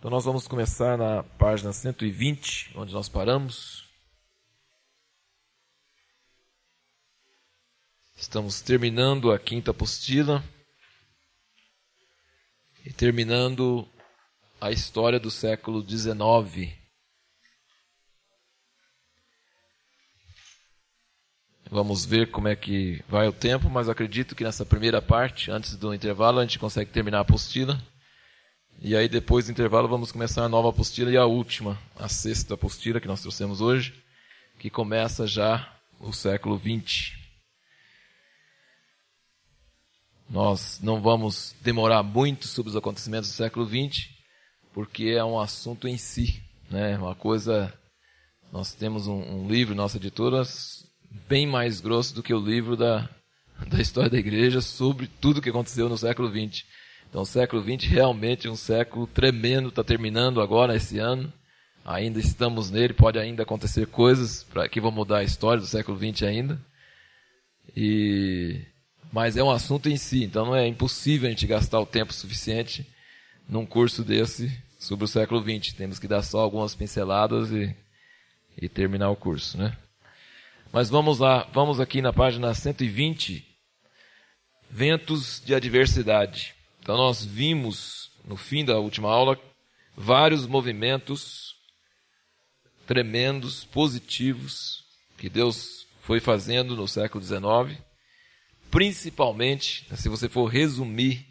Então nós vamos começar na página 120, onde nós paramos. Estamos terminando a quinta apostila e terminando a história do século XIX. Vamos ver como é que vai o tempo, mas acredito que nessa primeira parte, antes do intervalo, a gente consegue terminar a apostila. E aí, depois do intervalo, vamos começar a nova apostila e a última, a sexta apostila que nós trouxemos hoje, que começa já o século XX. Nós não vamos demorar muito sobre os acontecimentos do século XX, porque é um assunto em si, né? Uma coisa. Nós temos um, um livro, nossa editora, bem mais grosso do que o livro da, da história da igreja sobre tudo o que aconteceu no século XX. Então, o século XX realmente é um século tremendo, está terminando agora esse ano. Ainda estamos nele, pode ainda acontecer coisas pra, que vão mudar a história do século XX ainda. E, mas é um assunto em si, então não é impossível a gente gastar o tempo suficiente num curso desse sobre o século XX. Temos que dar só algumas pinceladas e, e terminar o curso, né? Mas vamos lá, vamos aqui na página 120, ventos de adversidade. Então nós vimos no fim da última aula vários movimentos tremendos, positivos que Deus foi fazendo no século XIX, principalmente, se você for resumir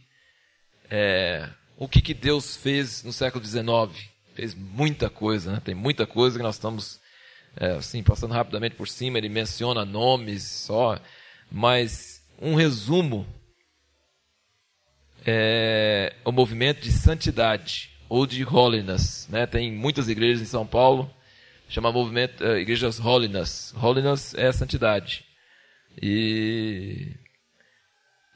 é, o que, que Deus fez no século XIX, fez muita coisa, né? tem muita coisa que nós estamos é, assim passando rapidamente por cima. Ele menciona nomes só, mas um resumo é, o movimento de santidade ou de holiness. Né? Tem muitas igrejas em São Paulo, chama movimento uh, igrejas holiness. Holiness é a santidade. E,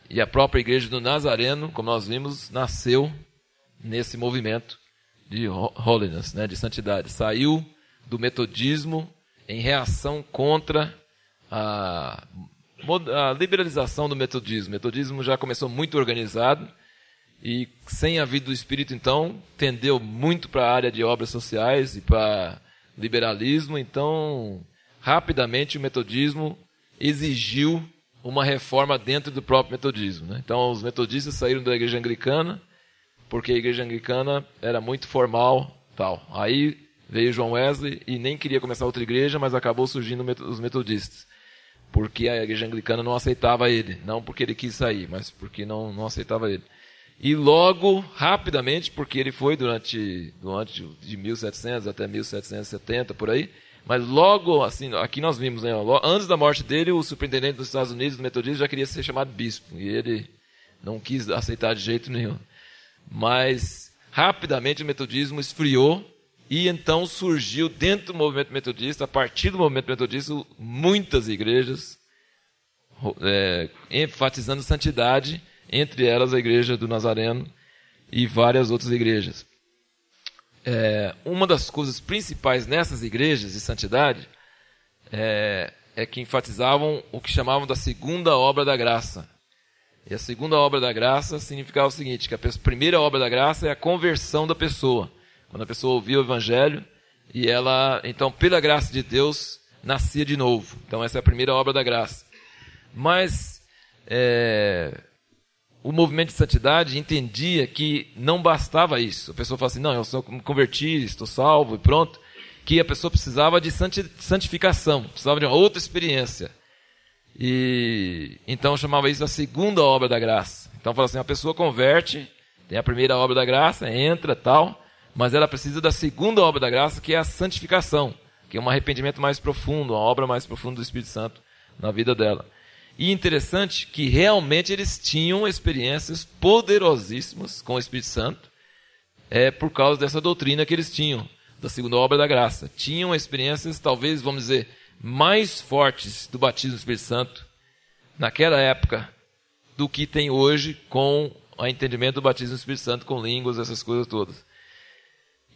e a própria igreja do Nazareno, como nós vimos, nasceu nesse movimento de holiness, né? de santidade. Saiu do metodismo em reação contra a a liberalização do metodismo. O metodismo já começou muito organizado e, sem a vida do Espírito, então, tendeu muito para a área de obras sociais e para liberalismo. Então, rapidamente, o metodismo exigiu uma reforma dentro do próprio metodismo. Né? Então, os metodistas saíram da igreja anglicana porque a igreja anglicana era muito formal, tal. Aí veio João Wesley e nem queria começar outra igreja, mas acabou surgindo os metodistas porque a igreja anglicana não aceitava ele. Não porque ele quis sair, mas porque não, não aceitava ele. E logo, rapidamente, porque ele foi durante, durante de 1700 até 1770, por aí, mas logo, assim, aqui nós vimos, né, antes da morte dele, o superintendente dos Estados Unidos, do metodismo, já queria ser chamado bispo, e ele não quis aceitar de jeito nenhum. Mas, rapidamente, o metodismo esfriou, e então surgiu dentro do movimento metodista, a partir do movimento metodista, muitas igrejas é, enfatizando santidade, entre elas a igreja do Nazareno e várias outras igrejas. É, uma das coisas principais nessas igrejas de santidade é, é que enfatizavam o que chamavam da segunda obra da graça. E a segunda obra da graça significava o seguinte: que a primeira obra da graça é a conversão da pessoa. Quando a pessoa ouvia o evangelho e ela, então, pela graça de Deus, nascia de novo. Então, essa é a primeira obra da graça. Mas é, o movimento de santidade entendia que não bastava isso. A pessoa fala assim: não, eu só me converti, estou salvo e pronto. Que a pessoa precisava de santificação, precisava de uma outra experiência. E então chamava isso a segunda obra da graça. Então fala assim: a pessoa converte, tem a primeira obra da graça, entra tal, mas ela precisa da segunda obra da graça, que é a santificação, que é um arrependimento mais profundo, uma obra mais profunda do Espírito Santo na vida dela. E interessante que realmente eles tinham experiências poderosíssimas com o Espírito Santo, é por causa dessa doutrina que eles tinham, da segunda obra da graça. Tinham experiências, talvez, vamos dizer, mais fortes do batismo do Espírito Santo naquela época do que tem hoje com o entendimento do batismo do Espírito Santo com línguas, essas coisas todas.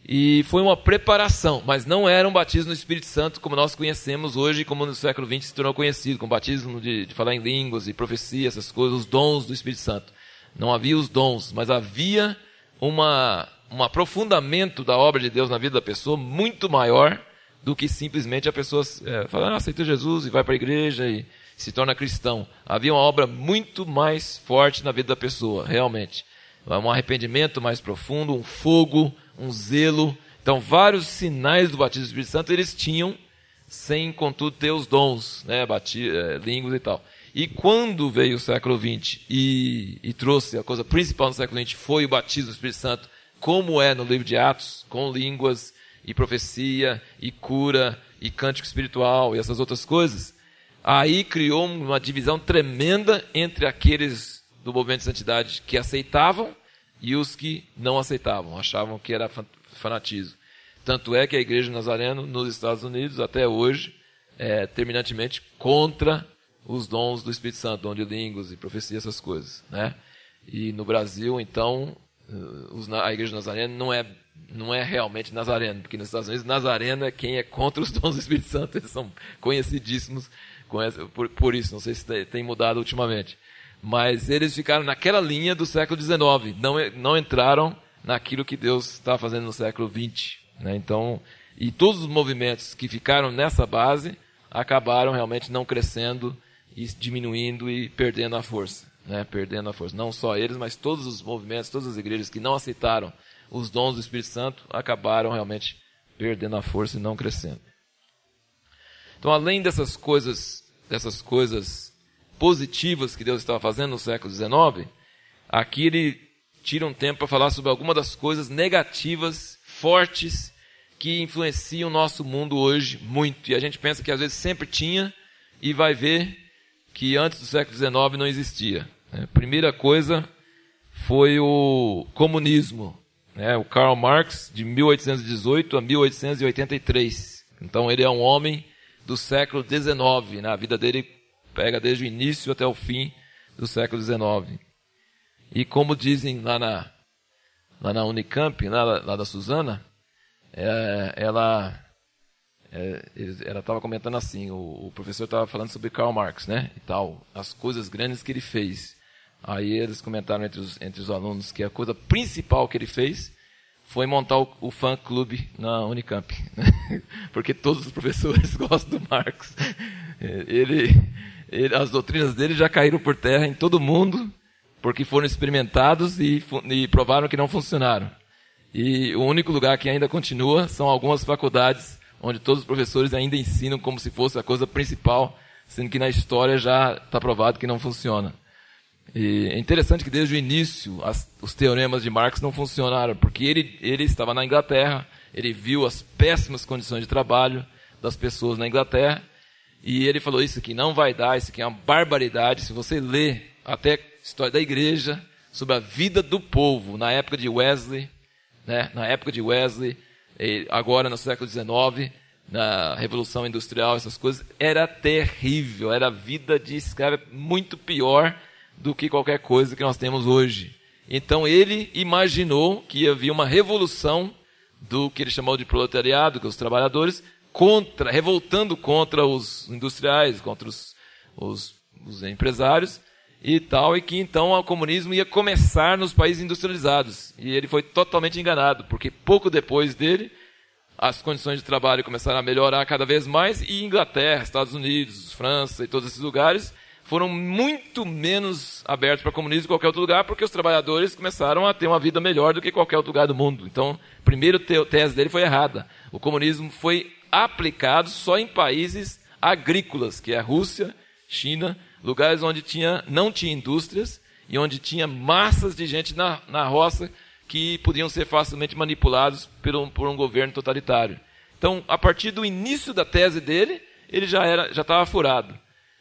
E foi uma preparação, mas não era um batismo no Espírito Santo como nós conhecemos hoje, como no século XX se tornou conhecido, com batismo de, de falar em línguas e profecia, essas coisas, os dons do Espírito Santo. Não havia os dons, mas havia uma, um aprofundamento da obra de Deus na vida da pessoa muito maior do que simplesmente a pessoa é, falar, ah, aceita Jesus e vai para a igreja e se torna cristão. Havia uma obra muito mais forte na vida da pessoa, realmente. Um arrependimento mais profundo, um fogo, um zelo. Então, vários sinais do batismo do Espírito Santo eles tinham, sem, contudo, ter os dons, né, bati, é, línguas e tal. E quando veio o século XX e, e trouxe a coisa principal no século XX foi o batismo do Espírito Santo, como é no livro de Atos, com línguas e profecia e cura e cântico espiritual e essas outras coisas, aí criou uma divisão tremenda entre aqueles do movimento de santidade que aceitavam e os que não aceitavam, achavam que era fanatismo. Tanto é que a igreja nazareno nos Estados Unidos, até hoje, é terminantemente contra os dons do Espírito Santo, dom de línguas e profecia, essas coisas. Né? E no Brasil, então, a igreja nazarena não é, não é realmente nazareno, porque nos Estados Unidos, nazareno é quem é contra os dons do Espírito Santo, eles são conhecidíssimos por isso, não sei se tem mudado ultimamente. Mas eles ficaram naquela linha do século XIX, não, não entraram naquilo que Deus estava fazendo no século XX. Né? Então, e todos os movimentos que ficaram nessa base acabaram realmente não crescendo e diminuindo e perdendo a força né, perdendo a força. Não só eles, mas todos os movimentos, todas as igrejas que não aceitaram os dons do Espírito Santo acabaram realmente perdendo a força e não crescendo. Então, além dessas coisas, dessas coisas positivas que Deus estava fazendo no século XIX, aqui ele tira um tempo para falar sobre algumas das coisas negativas, fortes, que influenciam o nosso mundo hoje muito. E a gente pensa que às vezes sempre tinha e vai ver que antes do século XIX não existia. A primeira coisa foi o comunismo, né? o Karl Marx, de 1818 a 1883. Então ele é um homem do século XIX, né? a vida dele pega desde o início até o fim do século XIX. E como dizem lá na, lá na Unicamp, lá, lá da Suzana, é, ela é, ela estava comentando assim, o, o professor estava falando sobre Karl Marx, né, e tal, as coisas grandes que ele fez. Aí eles comentaram entre os, entre os alunos que a coisa principal que ele fez foi montar o, o fã-clube na Unicamp. Né? Porque todos os professores gostam do Marx. Ele, ele, as doutrinas dele já caíram por terra em todo mundo, porque foram experimentados e, e provaram que não funcionaram. E o único lugar que ainda continua são algumas faculdades onde todos os professores ainda ensinam como se fosse a coisa principal, sendo que na história já está provado que não funciona. E é interessante que desde o início as, os teoremas de Marx não funcionaram, porque ele, ele estava na Inglaterra, ele viu as péssimas condições de trabalho das pessoas na Inglaterra, e ele falou: Isso aqui não vai dar, isso aqui é uma barbaridade. Se você lê até a história da igreja, sobre a vida do povo na época de Wesley, né, na época de Wesley, agora no século XIX, na Revolução Industrial, essas coisas, era terrível, era vida de escravo muito pior do que qualquer coisa que nós temos hoje. Então ele imaginou que havia uma revolução do que ele chamou de proletariado, que é os trabalhadores, contra, revoltando contra os industriais, contra os, os, os empresários e tal, e que então o comunismo ia começar nos países industrializados. E ele foi totalmente enganado, porque pouco depois dele, as condições de trabalho começaram a melhorar cada vez mais, e Inglaterra, Estados Unidos, França e todos esses lugares foram muito menos abertos para o comunismo que qualquer outro lugar, porque os trabalhadores começaram a ter uma vida melhor do que qualquer outro lugar do mundo. Então, a primeira tese dele foi errada. O comunismo foi aplicado só em países agrícolas, que é a Rússia, China, lugares onde tinha, não tinha indústrias e onde tinha massas de gente na, na roça que podiam ser facilmente manipulados por um, por um governo totalitário. Então, a partir do início da tese dele, ele já era já estava furado.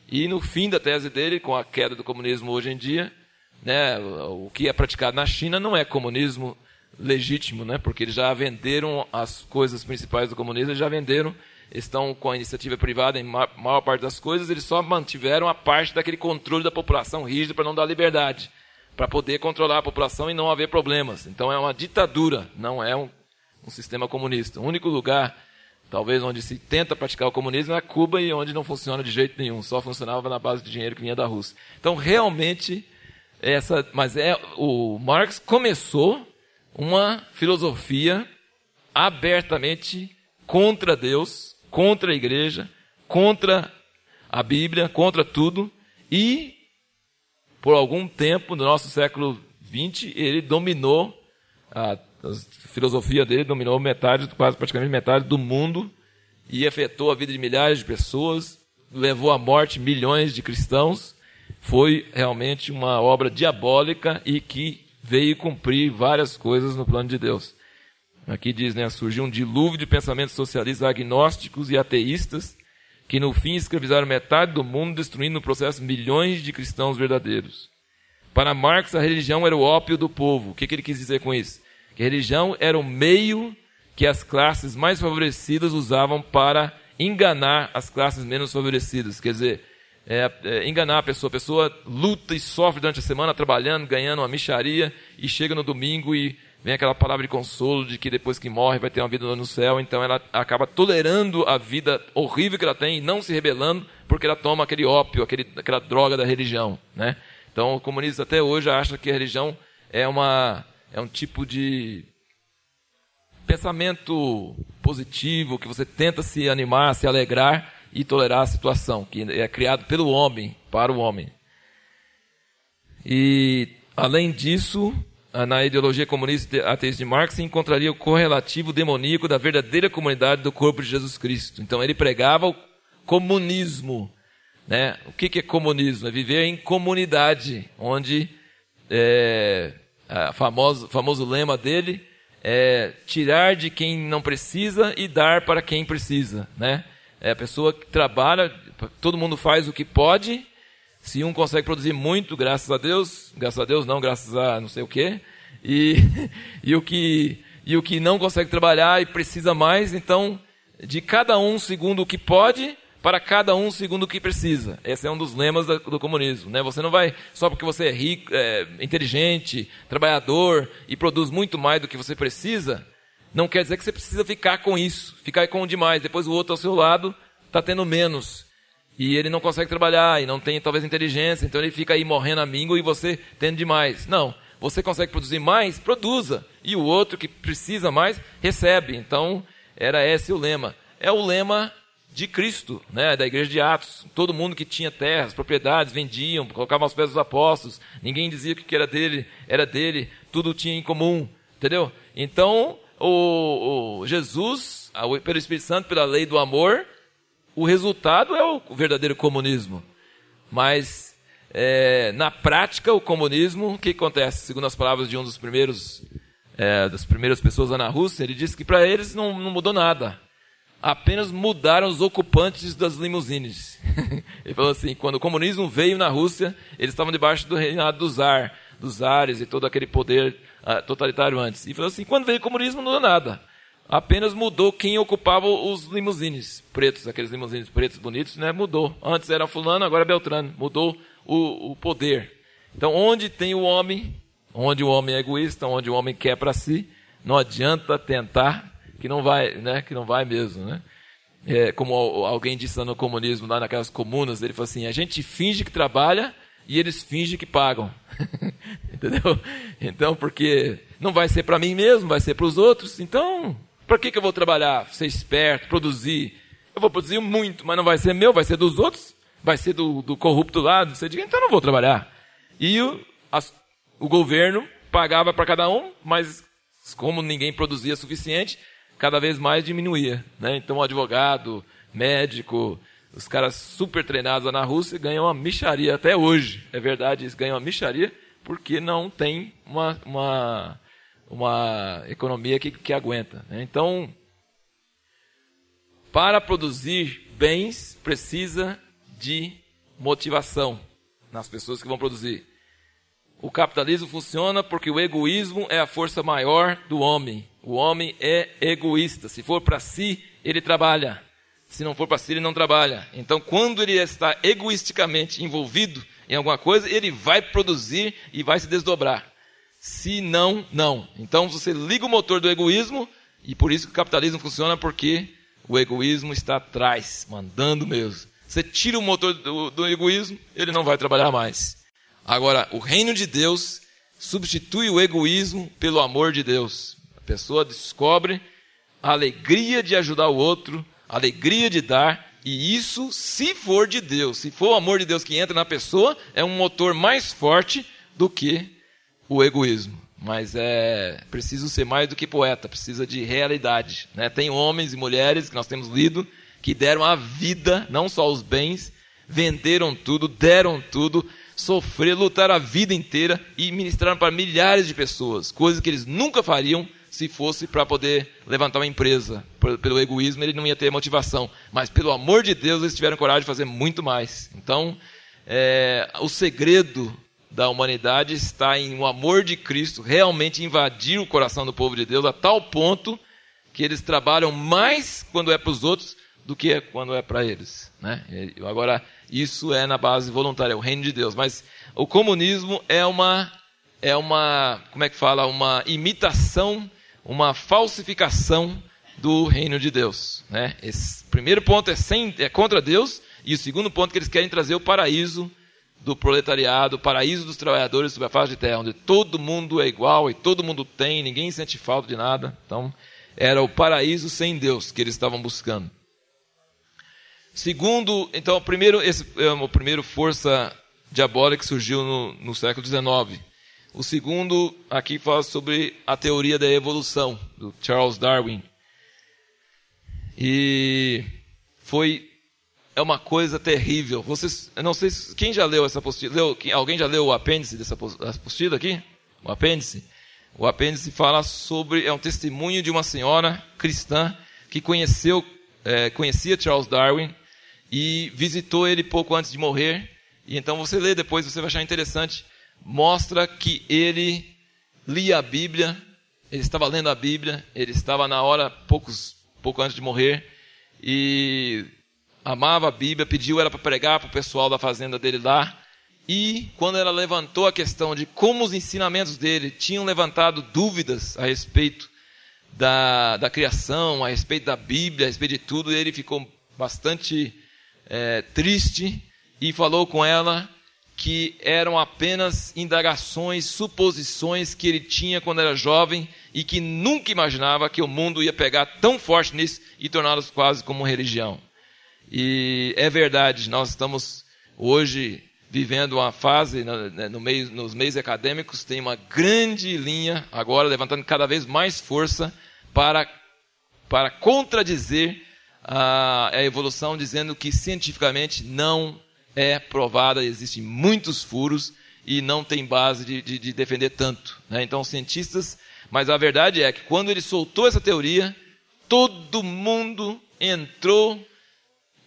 E no fim da tese dele, com a queda do comunismo hoje em dia, né, o que é praticado na China não é comunismo legítimo, né, porque eles já venderam as coisas principais do comunismo, eles já venderam, estão com a iniciativa privada em maior parte das coisas, eles só mantiveram a parte daquele controle da população rígido para não dar liberdade, para poder controlar a população e não haver problemas. Então é uma ditadura, não é um, um sistema comunista. O único lugar Talvez onde se tenta praticar o comunismo é Cuba e onde não funciona de jeito nenhum, só funcionava na base de dinheiro que vinha da Rússia. Então, realmente, essa, mas é o Marx começou uma filosofia abertamente contra Deus, contra a igreja, contra a Bíblia, contra tudo, e por algum tempo no nosso século XX ele dominou a, a filosofia dele dominou metade, quase praticamente metade do mundo e afetou a vida de milhares de pessoas, levou à morte milhões de cristãos. Foi realmente uma obra diabólica e que veio cumprir várias coisas no plano de Deus. Aqui diz, né, surgiu um dilúvio de pensamentos socialistas agnósticos e ateístas que no fim escravizaram metade do mundo, destruindo no processo milhões de cristãos verdadeiros. Para Marx, a religião era o ópio do povo. O que, que ele quis dizer com isso? Que a religião era o meio que as classes mais favorecidas usavam para enganar as classes menos favorecidas. Quer dizer, é, é, enganar a pessoa. A pessoa luta e sofre durante a semana trabalhando, ganhando uma micharia e chega no domingo e vem aquela palavra de consolo de que depois que morre vai ter uma vida no céu. Então ela acaba tolerando a vida horrível que ela tem e não se rebelando porque ela toma aquele ópio, aquele, aquela droga da religião. Né? Então o comunista até hoje acha que a religião é, uma, é um tipo de pensamento positivo, que você tenta se animar, se alegrar e tolerar a situação, que é criado pelo homem, para o homem. E, além disso, na ideologia comunista ateísta de Marx, se encontraria o correlativo demoníaco da verdadeira comunidade do corpo de Jesus Cristo. Então, ele pregava o comunismo. Né? O que, é comunismo? É viver em comunidade, onde é, o famoso, famoso lema dele é, tirar de quem não precisa e dar para quem precisa, né? É a pessoa que trabalha, todo mundo faz o que pode. Se um consegue produzir muito, graças a Deus, graças a Deus não, graças a não sei o quê, e, e o que e o que não consegue trabalhar e precisa mais, então de cada um segundo o que pode para cada um segundo o que precisa. Esse é um dos lemas do, do comunismo. Né? Você não vai, só porque você é rico, é, inteligente, trabalhador e produz muito mais do que você precisa, não quer dizer que você precisa ficar com isso, ficar com demais. Depois o outro ao seu lado está tendo menos. E ele não consegue trabalhar e não tem talvez inteligência, então ele fica aí morrendo a míngua e você tendo demais. Não, você consegue produzir mais, produza. E o outro que precisa mais, recebe. Então, era esse o lema. É o lema de Cristo, né, da igreja de Atos. Todo mundo que tinha terras, propriedades, vendiam, colocavam aos pés dos apóstolos. Ninguém dizia que era dele, era dele, tudo tinha em comum, entendeu? Então, o, o Jesus, pelo Espírito Santo, pela lei do amor, o resultado é o verdadeiro comunismo. Mas é, na prática, o comunismo, o que acontece? Segundo as palavras de um dos primeiros é, das primeiras pessoas lá na Rússia, ele disse que para eles não, não mudou nada apenas mudaram os ocupantes das limusines. Ele falou assim: quando o comunismo veio na Rússia, eles estavam debaixo do reinado do czar, dos zares e todo aquele poder totalitário antes. E falou assim: quando veio o comunismo, não mudou nada. Apenas mudou quem ocupava os limusines pretos, aqueles limusines pretos bonitos, né? Mudou. Antes era fulano, agora é Beltrano. Mudou o, o poder. Então, onde tem o homem, onde o homem é egoísta, onde o homem quer para si, não adianta tentar que não vai, né? Que não vai mesmo, né? É, como alguém disse no comunismo, lá naquelas comunas, ele falou assim: a gente finge que trabalha e eles fingem que pagam. Entendeu? Então, porque não vai ser para mim mesmo, vai ser para os outros. Então, para que, que eu vou trabalhar? Ser esperto, produzir. Eu vou produzir muito, mas não vai ser meu, vai ser dos outros, vai ser do, do corrupto lá, não sei de quem, então não vou trabalhar. E o, as, o governo pagava para cada um, mas como ninguém produzia suficiente, cada vez mais diminuía. Né? Então, o advogado, médico, os caras super treinados lá na Rússia ganham uma micharia até hoje. É verdade, eles ganham uma micharia porque não tem uma, uma, uma economia que, que aguenta. Né? Então, para produzir bens, precisa de motivação nas pessoas que vão produzir. O capitalismo funciona porque o egoísmo é a força maior do homem. O homem é egoísta. Se for para si, ele trabalha. Se não for para si, ele não trabalha. Então, quando ele está egoisticamente envolvido em alguma coisa, ele vai produzir e vai se desdobrar. Se não, não. Então, você liga o motor do egoísmo, e por isso que o capitalismo funciona, porque o egoísmo está atrás, mandando mesmo. Você tira o motor do, do egoísmo, ele não vai trabalhar mais. Agora, o reino de Deus substitui o egoísmo pelo amor de Deus. A pessoa descobre a alegria de ajudar o outro, alegria de dar, e isso, se for de Deus, se for o amor de Deus que entra na pessoa, é um motor mais forte do que o egoísmo. Mas é preciso ser mais do que poeta, precisa de realidade. Né? Tem homens e mulheres que nós temos lido que deram a vida, não só os bens, venderam tudo, deram tudo, sofreram, lutaram a vida inteira e ministraram para milhares de pessoas, coisas que eles nunca fariam se fosse para poder levantar uma empresa. Pelo egoísmo ele não ia ter motivação, mas pelo amor de Deus eles tiveram coragem de fazer muito mais. Então, é, o segredo da humanidade está em o amor de Cristo realmente invadir o coração do povo de Deus a tal ponto que eles trabalham mais quando é para os outros do que quando é para eles. Né? Agora, isso é na base voluntária, é o reino de Deus. Mas o comunismo é uma, é uma, como é que fala, uma imitação, uma falsificação do reino de Deus. Né? Esse primeiro ponto é, sem, é contra Deus, e o segundo ponto é que eles querem trazer o paraíso do proletariado, o paraíso dos trabalhadores sobre a face de terra, onde todo mundo é igual e todo mundo tem, ninguém sente falta de nada. Então, era o paraíso sem Deus que eles estavam buscando. Segundo, então, primeiro, esse é o primeiro força diabólica que surgiu no, no século XIX. O segundo aqui fala sobre a teoria da evolução, do Charles Darwin. E foi é uma coisa terrível. Vocês, eu não sei quem já leu essa apostila. Leu, alguém já leu o apêndice dessa apostila aqui? O apêndice. O apêndice fala sobre é um testemunho de uma senhora cristã que conheceu é, conhecia Charles Darwin e visitou ele pouco antes de morrer. E então você lê depois, você vai achar interessante. Mostra que ele lia a Bíblia, ele estava lendo a Bíblia, ele estava na hora poucos pouco antes de morrer e amava a Bíblia, pediu ela para pregar para o pessoal da fazenda dele lá. E quando ela levantou a questão de como os ensinamentos dele tinham levantado dúvidas a respeito da, da criação, a respeito da Bíblia, a respeito de tudo, ele ficou bastante é, triste e falou com ela que eram apenas indagações, suposições que ele tinha quando era jovem e que nunca imaginava que o mundo ia pegar tão forte nisso e torná-los quase como religião. E é verdade, nós estamos hoje vivendo uma fase né, no meio, nos meios acadêmicos, tem uma grande linha agora levantando cada vez mais força para, para contradizer a, a evolução, dizendo que cientificamente não é provada, existem muitos furos e não tem base de, de, de defender tanto. Né? Então, cientistas, mas a verdade é que quando ele soltou essa teoria, todo mundo entrou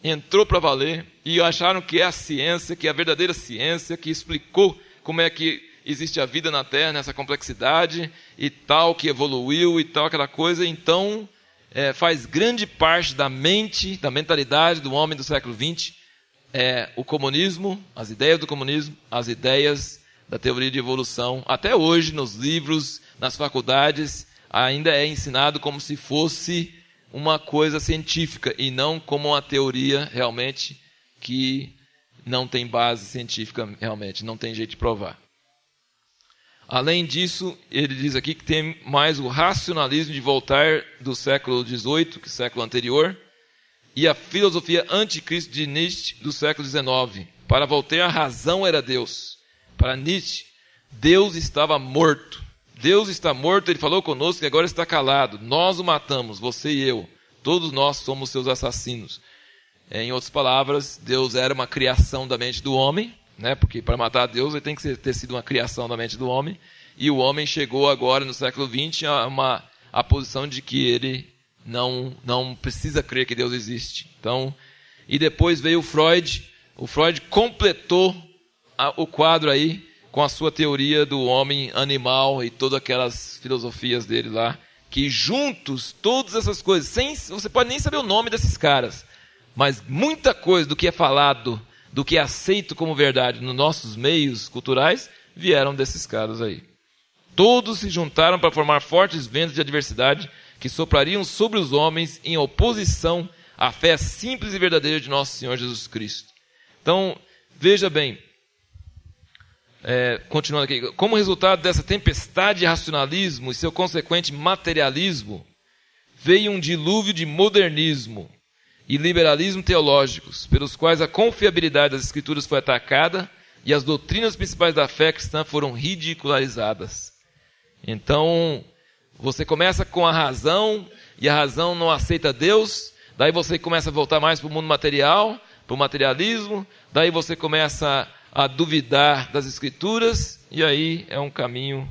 entrou para valer e acharam que é a ciência, que é a verdadeira ciência, que explicou como é que existe a vida na Terra nessa complexidade e tal, que evoluiu e tal, aquela coisa. Então, é, faz grande parte da mente, da mentalidade do homem do século XX, é, o comunismo, as ideias do comunismo, as ideias da teoria de evolução. Até hoje, nos livros, nas faculdades, ainda é ensinado como se fosse uma coisa científica e não como uma teoria realmente que não tem base científica realmente, não tem jeito de provar. Além disso, ele diz aqui que tem mais o racionalismo de Voltaire do século XVIII, que é século anterior, e a filosofia anticristo de Nietzsche do século XIX. Para Voltaire, a razão era Deus. Para Nietzsche, Deus estava morto. Deus está morto, ele falou conosco e agora está calado. Nós o matamos, você e eu. Todos nós somos seus assassinos. Em outras palavras, Deus era uma criação da mente do homem, né? porque para matar Deus ele tem que ter sido uma criação da mente do homem. E o homem chegou agora, no século XX, a uma a posição de que ele não, não precisa crer que Deus existe. Então, e depois veio o Freud. O Freud completou a, o quadro aí com a sua teoria do homem animal e todas aquelas filosofias dele lá, que juntos, todas essas coisas, sem você pode nem saber o nome desses caras, mas muita coisa do que é falado, do que é aceito como verdade nos nossos meios culturais, vieram desses caras aí. Todos se juntaram para formar fortes ventos de adversidade que soprariam sobre os homens em oposição à fé simples e verdadeira de nosso Senhor Jesus Cristo. Então, veja bem, é, continuando aqui, como resultado dessa tempestade de racionalismo e seu consequente materialismo, veio um dilúvio de modernismo e liberalismo teológicos, pelos quais a confiabilidade das escrituras foi atacada e as doutrinas principais da fé cristã foram ridicularizadas. Então, você começa com a razão e a razão não aceita Deus, daí você começa a voltar mais para o mundo material, para o materialismo, daí você começa a duvidar das escrituras, e aí é um caminho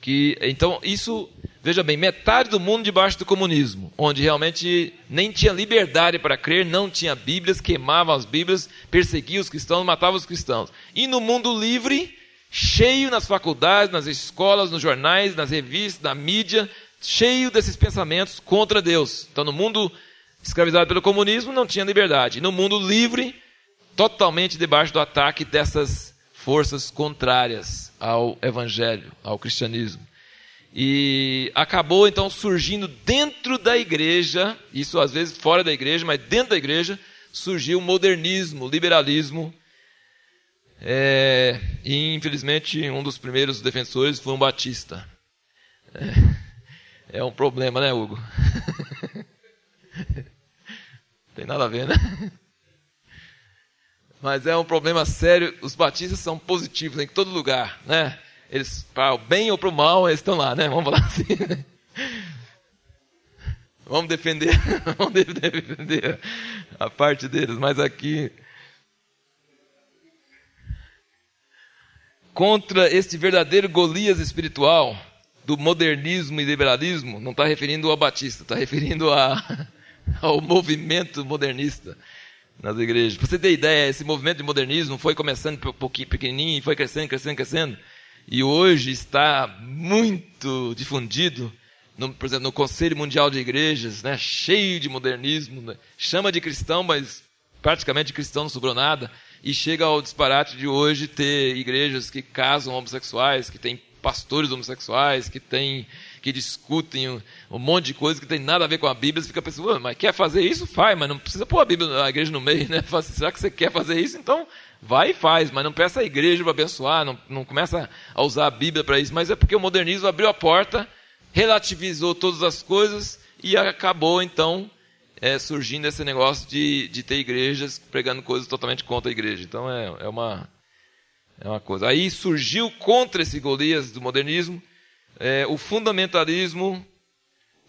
que. Então, isso, veja bem, metade do mundo debaixo do comunismo, onde realmente nem tinha liberdade para crer, não tinha Bíblias, queimavam as Bíblias, perseguia os cristãos, matava os cristãos. E no mundo livre, cheio nas faculdades, nas escolas, nos jornais, nas revistas, na mídia, cheio desses pensamentos contra Deus. Então, no mundo escravizado pelo comunismo, não tinha liberdade. No mundo livre, totalmente debaixo do ataque dessas forças contrárias ao evangelho, ao cristianismo. E acabou então surgindo dentro da igreja, isso às vezes fora da igreja, mas dentro da igreja, surgiu o modernismo, o liberalismo. É, e infelizmente um dos primeiros defensores foi um batista. É, é um problema, né, Hugo? Tem nada a ver, né? Mas é um problema sério. Os batistas são positivos em todo lugar, né? Eles, para o bem ou para o mal, eles estão lá, né? Vamos falar assim. Né? Vamos defender, vamos defender a parte deles, mas aqui contra este verdadeiro Golias espiritual do modernismo e liberalismo, não está referindo ao Batista, está referindo a, ao movimento modernista nas igrejas. Para você ter ideia, esse movimento de modernismo foi começando pouquinho pequenininho e foi crescendo, crescendo, crescendo. E hoje está muito difundido, no, por exemplo, no Conselho Mundial de Igrejas, né, cheio de modernismo, né, chama de cristão, mas praticamente cristão não sobrou nada. E chega ao disparate de hoje ter igrejas que casam homossexuais, que têm pastores homossexuais, que têm que discutem um, um, monte de coisa que tem nada a ver com a Bíblia, você fica pensando, mas quer fazer isso? Faz, mas não precisa pôr a Bíblia, a igreja no meio, né? Assim, será que você quer fazer isso? Então, vai e faz, mas não peça a igreja para abençoar, não, não começa a usar a Bíblia para isso, mas é porque o modernismo abriu a porta, relativizou todas as coisas e acabou, então, é, surgindo esse negócio de, de ter igrejas pregando coisas totalmente contra a igreja. Então, é, é uma... É uma coisa. Aí surgiu contra esse Golias do modernismo é, o fundamentalismo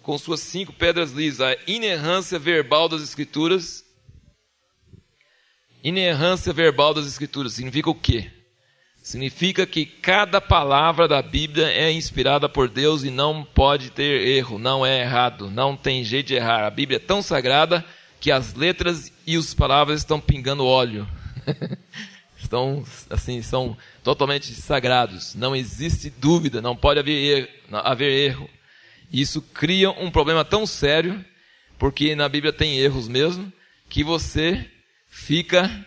com suas cinco pedras lisas, a inerrância verbal das escrituras. Inerrância verbal das escrituras significa o quê? Significa que cada palavra da Bíblia é inspirada por Deus e não pode ter erro, não é errado, não tem jeito de errar. A Bíblia é tão sagrada que as letras e as palavras estão pingando óleo. estão assim, são totalmente sagrados. Não existe dúvida, não pode haver erro. Haver erro. Isso cria um problema tão sério, porque na Bíblia tem erros mesmo, que você fica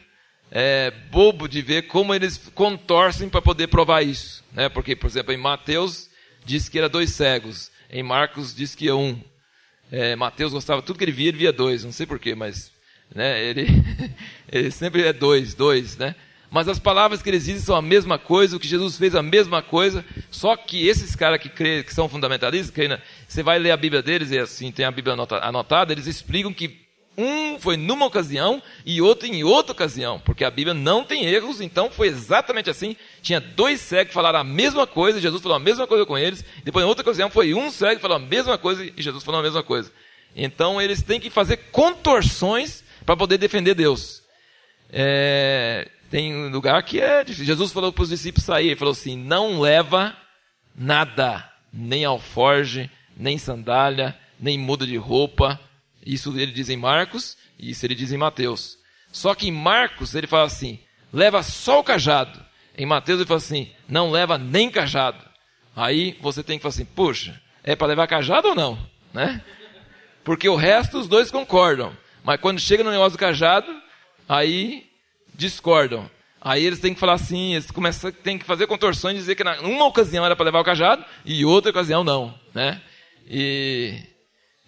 é, bobo de ver como eles contorcem para poder provar isso. Né? Porque, por exemplo, em Mateus diz que era dois cegos, em Marcos diz que é um. É, Mateus gostava tudo que ele via, ele via dois, não sei porquê, mas né, ele, ele sempre é dois, dois, né? mas as palavras que eles dizem são a mesma coisa, o que Jesus fez a mesma coisa, só que esses caras que, crê, que são fundamentalistas, que, você vai ler a Bíblia deles, e assim, tem a Bíblia anotada, eles explicam que um foi numa ocasião e outro em outra ocasião, porque a Bíblia não tem erros, então foi exatamente assim. Tinha dois cegos que falaram a mesma coisa, Jesus falou a mesma coisa com eles, depois em outra ocasião foi um cego que falou a mesma coisa e Jesus falou a mesma coisa. Então eles têm que fazer contorções para poder defender Deus. É, tem um lugar que é difícil. Jesus falou para os discípulos sair, ele falou assim: não leva nada, nem alforge, nem sandália, nem muda de roupa. Isso ele diz em Marcos, e isso ele diz em Mateus. Só que em Marcos ele fala assim: leva só o cajado. Em Mateus ele fala assim: não leva nem cajado. Aí você tem que falar assim: puxa, é para levar cajado ou não? Né? Porque o resto os dois concordam. Mas quando chega no negócio do cajado, aí discordam. Aí eles têm que falar assim, eles começam, têm que fazer contorções e dizer que numa ocasião era para levar o cajado e outra ocasião não, né? E,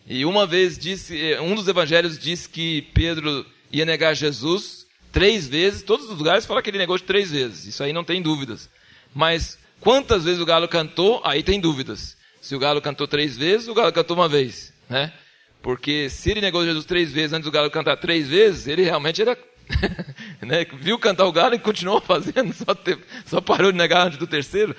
e uma vez disse, um dos evangelhos disse que Pedro ia negar Jesus três vezes, todos os lugares falam que ele negou três vezes, isso aí não tem dúvidas. Mas quantas vezes o galo cantou, aí tem dúvidas. Se o galo cantou três vezes, o galo cantou uma vez, né? Porque se ele negou Jesus três vezes antes do galo cantar três vezes, ele realmente era né? viu cantar o galo e continuou fazendo, só, teve, só parou de negar antes do terceiro,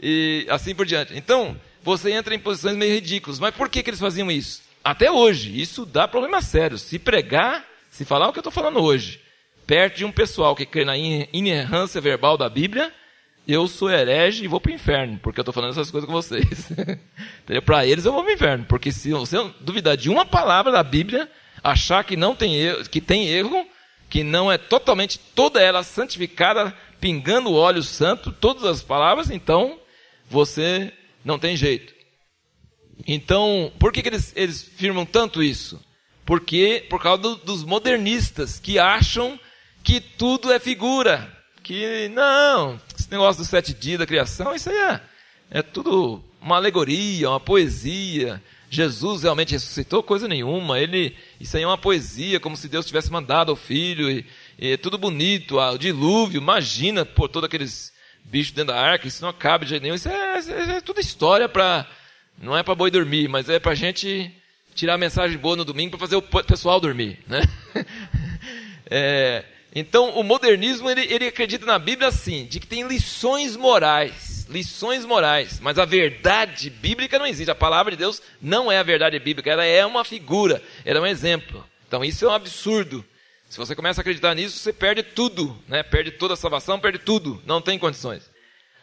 e assim por diante. Então, você entra em posições meio ridículas. Mas por que, que eles faziam isso? Até hoje, isso dá problema sério. Se pregar, se falar o que eu estou falando hoje, perto de um pessoal que crê na inerrância verbal da Bíblia, eu sou herege e vou para o inferno, porque eu estou falando essas coisas com vocês. para eles eu vou para o inferno, porque se você duvidar de uma palavra da Bíblia, achar que não tem erro, que tem erro, que não é totalmente toda ela santificada, pingando o óleo santo, todas as palavras, então você não tem jeito. Então, por que, que eles, eles firmam tanto isso? Porque por causa do, dos modernistas que acham que tudo é figura, que não, esse negócio dos sete dias da criação, isso aí é, é tudo uma alegoria, uma poesia. Jesus realmente ressuscitou coisa nenhuma. Ele, isso aí é uma poesia, como se Deus tivesse mandado ao filho. E, e é tudo bonito, o dilúvio. Imagina por todos aqueles bichos dentro da arca. Isso não acaba de jeito nenhum. Isso é, é, é tudo história para não é para boi dormir, mas é para gente tirar a mensagem boa no domingo para fazer o pessoal dormir, né? é, então, o modernismo ele, ele acredita na Bíblia assim, de que tem lições morais lições morais, mas a verdade bíblica não existe. A palavra de Deus não é a verdade bíblica, ela é uma figura, ela é um exemplo. Então isso é um absurdo. Se você começa a acreditar nisso, você perde tudo, né? Perde toda a salvação, perde tudo, não tem condições.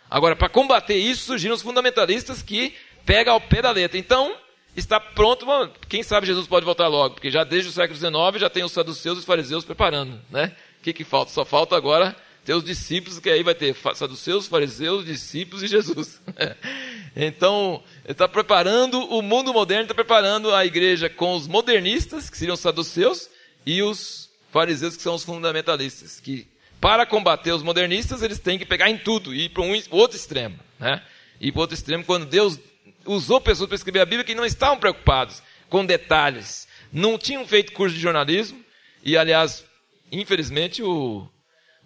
Agora, para combater isso, surgiram os fundamentalistas que pegam ao pé da letra. Então, está pronto, quem sabe Jesus pode voltar logo, porque já desde o século XIX já tem os saduceus e os fariseus preparando, né? O que, que falta? Só falta agora ter os discípulos, que aí vai ter saduceus, fariseus, discípulos e Jesus. então, está preparando, o mundo moderno está preparando a igreja com os modernistas, que seriam os saduceus, e os fariseus, que são os fundamentalistas, que para combater os modernistas, eles têm que pegar em tudo e ir para um outro extremo. Né? E para outro extremo, quando Deus usou pessoas para escrever a Bíblia que não estavam preocupados com detalhes, não tinham feito curso de jornalismo, e aliás, infelizmente, o,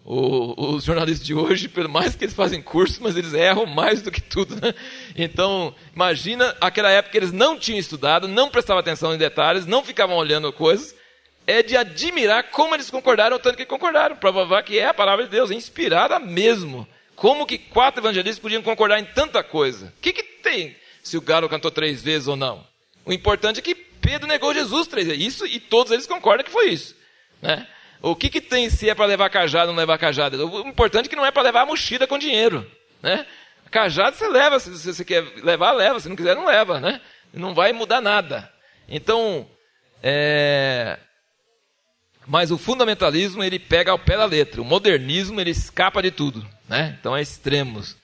o, os jornalistas de hoje, pelo mais que eles fazem curso, mas eles erram mais do que tudo. Né? Então, imagina aquela época que eles não tinham estudado, não prestavam atenção em detalhes, não ficavam olhando coisas. É de admirar como eles concordaram, tanto que concordaram, para provar que é a palavra de Deus, inspirada mesmo. Como que quatro evangelistas podiam concordar em tanta coisa? O que, que tem se o galo cantou três vezes ou não? O importante é que Pedro negou Jesus três vezes. Isso, e todos eles concordam que foi isso. Né? O que, que tem se é para levar cajado ou não levar cajado? O importante é que não é para levar a mochila com dinheiro. Né? Cajado você leva, se você quer levar, leva. Se não quiser, não leva. Né? Não vai mudar nada. Então, é... mas o fundamentalismo ele pega ao pé da letra. O modernismo ele escapa de tudo. Né? Então é extremos.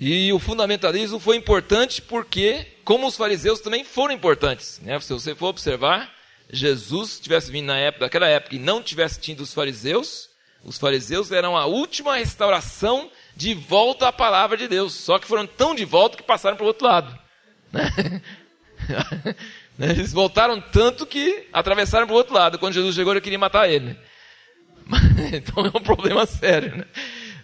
E o fundamentalismo foi importante porque, como os fariseus também foram importantes. Né? Se você for observar, Jesus tivesse vindo na época, naquela época e não tivesse tido os fariseus, os fariseus eram a última restauração de volta à palavra de Deus. Só que foram tão de volta que passaram para o outro lado. Né? Eles voltaram tanto que atravessaram para o outro lado. Quando Jesus chegou, ele queria matar ele. Então é um problema sério. Né?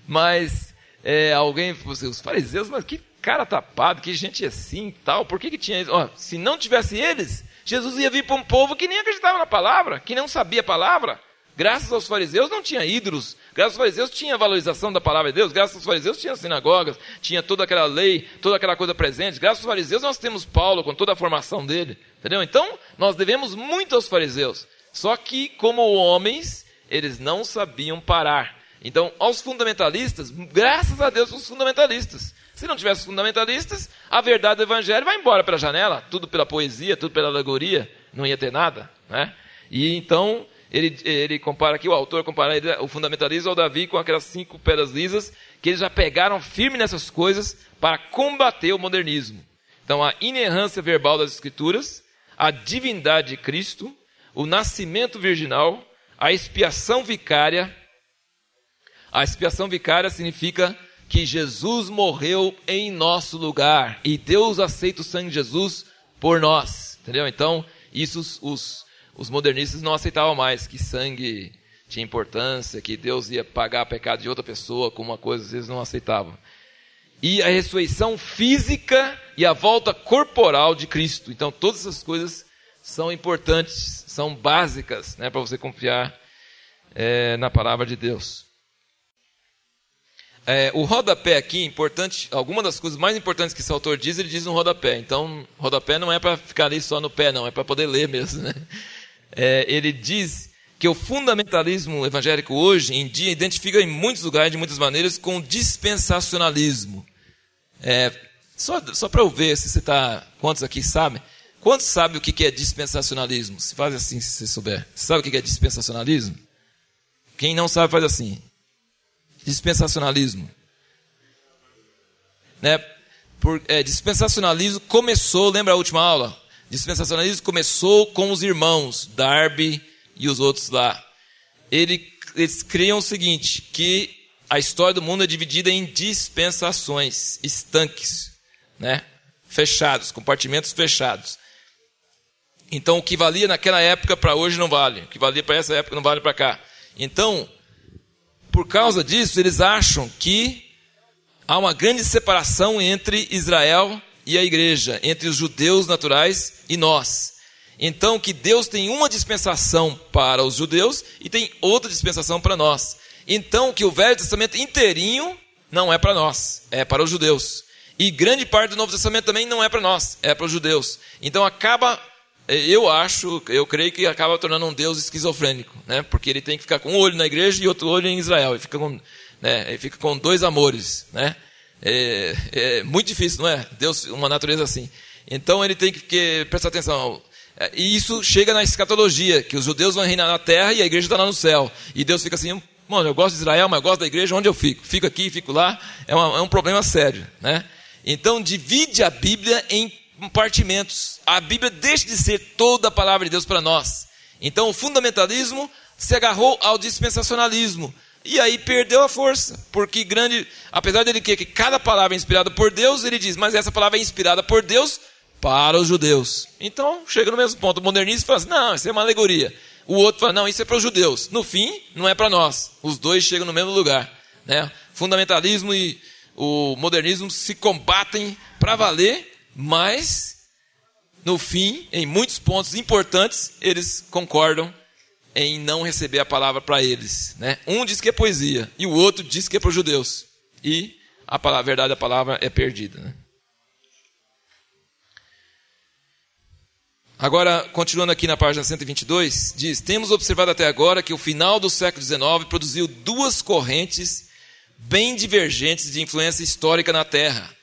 Mas é, alguém, os fariseus, mas que cara tapado, que gente assim tal, por que, que tinha isso? Se não tivesse eles, Jesus ia vir para um povo que nem acreditava na palavra, que não sabia a palavra. Graças aos fariseus não tinha ídolos, graças aos fariseus tinha valorização da palavra de Deus, graças aos fariseus tinha sinagogas, tinha toda aquela lei, toda aquela coisa presente. Graças aos fariseus nós temos Paulo com toda a formação dele, entendeu? Então, nós devemos muito aos fariseus. Só que, como homens, eles não sabiam parar. Então, aos fundamentalistas, graças a Deus os fundamentalistas. Se não tivesse fundamentalistas, a verdade do evangelho vai embora pela janela, tudo pela poesia, tudo pela alegoria, não ia ter nada, né? E então ele, ele compara aqui, o autor compara o fundamentalismo ao Davi com aquelas cinco pedras lisas, que eles já pegaram firme nessas coisas para combater o modernismo. Então a inerrância verbal das escrituras, a divindade de Cristo, o nascimento virginal, a expiação vicária. A expiação vicária significa que Jesus morreu em nosso lugar e Deus aceita o sangue de Jesus por nós, entendeu? Então, isso os, os, os modernistas não aceitavam mais, que sangue tinha importância, que Deus ia pagar o pecado de outra pessoa com uma coisa eles não aceitavam. E a ressurreição física e a volta corporal de Cristo. Então, todas essas coisas são importantes, são básicas né, para você confiar é, na palavra de Deus. É, o rodapé aqui, importante, alguma das coisas mais importantes que esse autor diz, ele diz no rodapé. Então, rodapé não é para ficar ali só no pé, não, é para poder ler mesmo. Né? É, ele diz que o fundamentalismo evangélico hoje em dia identifica em muitos lugares, de muitas maneiras, com o dispensacionalismo. É, só só para eu ver se você está. Quantos aqui sabem? Quantos sabem o que é dispensacionalismo? Se faz assim, se você souber. Você sabe o que é dispensacionalismo? Quem não sabe, faz assim. Dispensacionalismo. Né? Por, é, dispensacionalismo começou, lembra a última aula? Dispensacionalismo começou com os irmãos, Darby e os outros lá. Ele, eles criam o seguinte, que a história do mundo é dividida em dispensações, estanques, né? fechados, compartimentos fechados. Então, o que valia naquela época para hoje não vale. O que valia para essa época não vale para cá. Então, por causa disso, eles acham que há uma grande separação entre Israel e a igreja, entre os judeus naturais e nós. Então, que Deus tem uma dispensação para os judeus e tem outra dispensação para nós. Então, que o Velho Testamento inteirinho não é para nós, é para os judeus. E grande parte do Novo Testamento também não é para nós, é para os judeus. Então, acaba eu acho, eu creio que acaba tornando um Deus esquizofrênico, né? Porque ele tem que ficar com um olho na igreja e outro olho em Israel. Ele fica com, né? ele fica com dois amores, né? É, é, muito difícil, não é? Deus, uma natureza assim. Então ele tem que, que prestar atenção. É, e isso chega na escatologia, que os judeus vão reinar na terra e a igreja está lá no céu. E Deus fica assim, mano, eu gosto de Israel, mas eu gosto da igreja, onde eu fico? Fico aqui, fico lá. É, uma, é um problema sério, né? Então divide a Bíblia em compartimentos. A Bíblia deixa de ser toda a palavra de Deus para nós. Então o fundamentalismo se agarrou ao dispensacionalismo. E aí perdeu a força, porque grande, apesar dele que, que cada palavra é inspirada por Deus, ele diz, mas essa palavra é inspirada por Deus para os judeus. Então chega no mesmo ponto. O modernismo fala assim, não, isso é uma alegoria. O outro fala, não, isso é para os judeus. No fim, não é para nós. Os dois chegam no mesmo lugar. Né? Fundamentalismo e o modernismo se combatem para valer mas, no fim, em muitos pontos importantes, eles concordam em não receber a palavra para eles. Né? Um diz que é poesia e o outro diz que é para os judeus. E a, palavra, a verdade da palavra é perdida. Né? Agora, continuando aqui na página 122, diz: Temos observado até agora que o final do século XIX produziu duas correntes bem divergentes de influência histórica na Terra.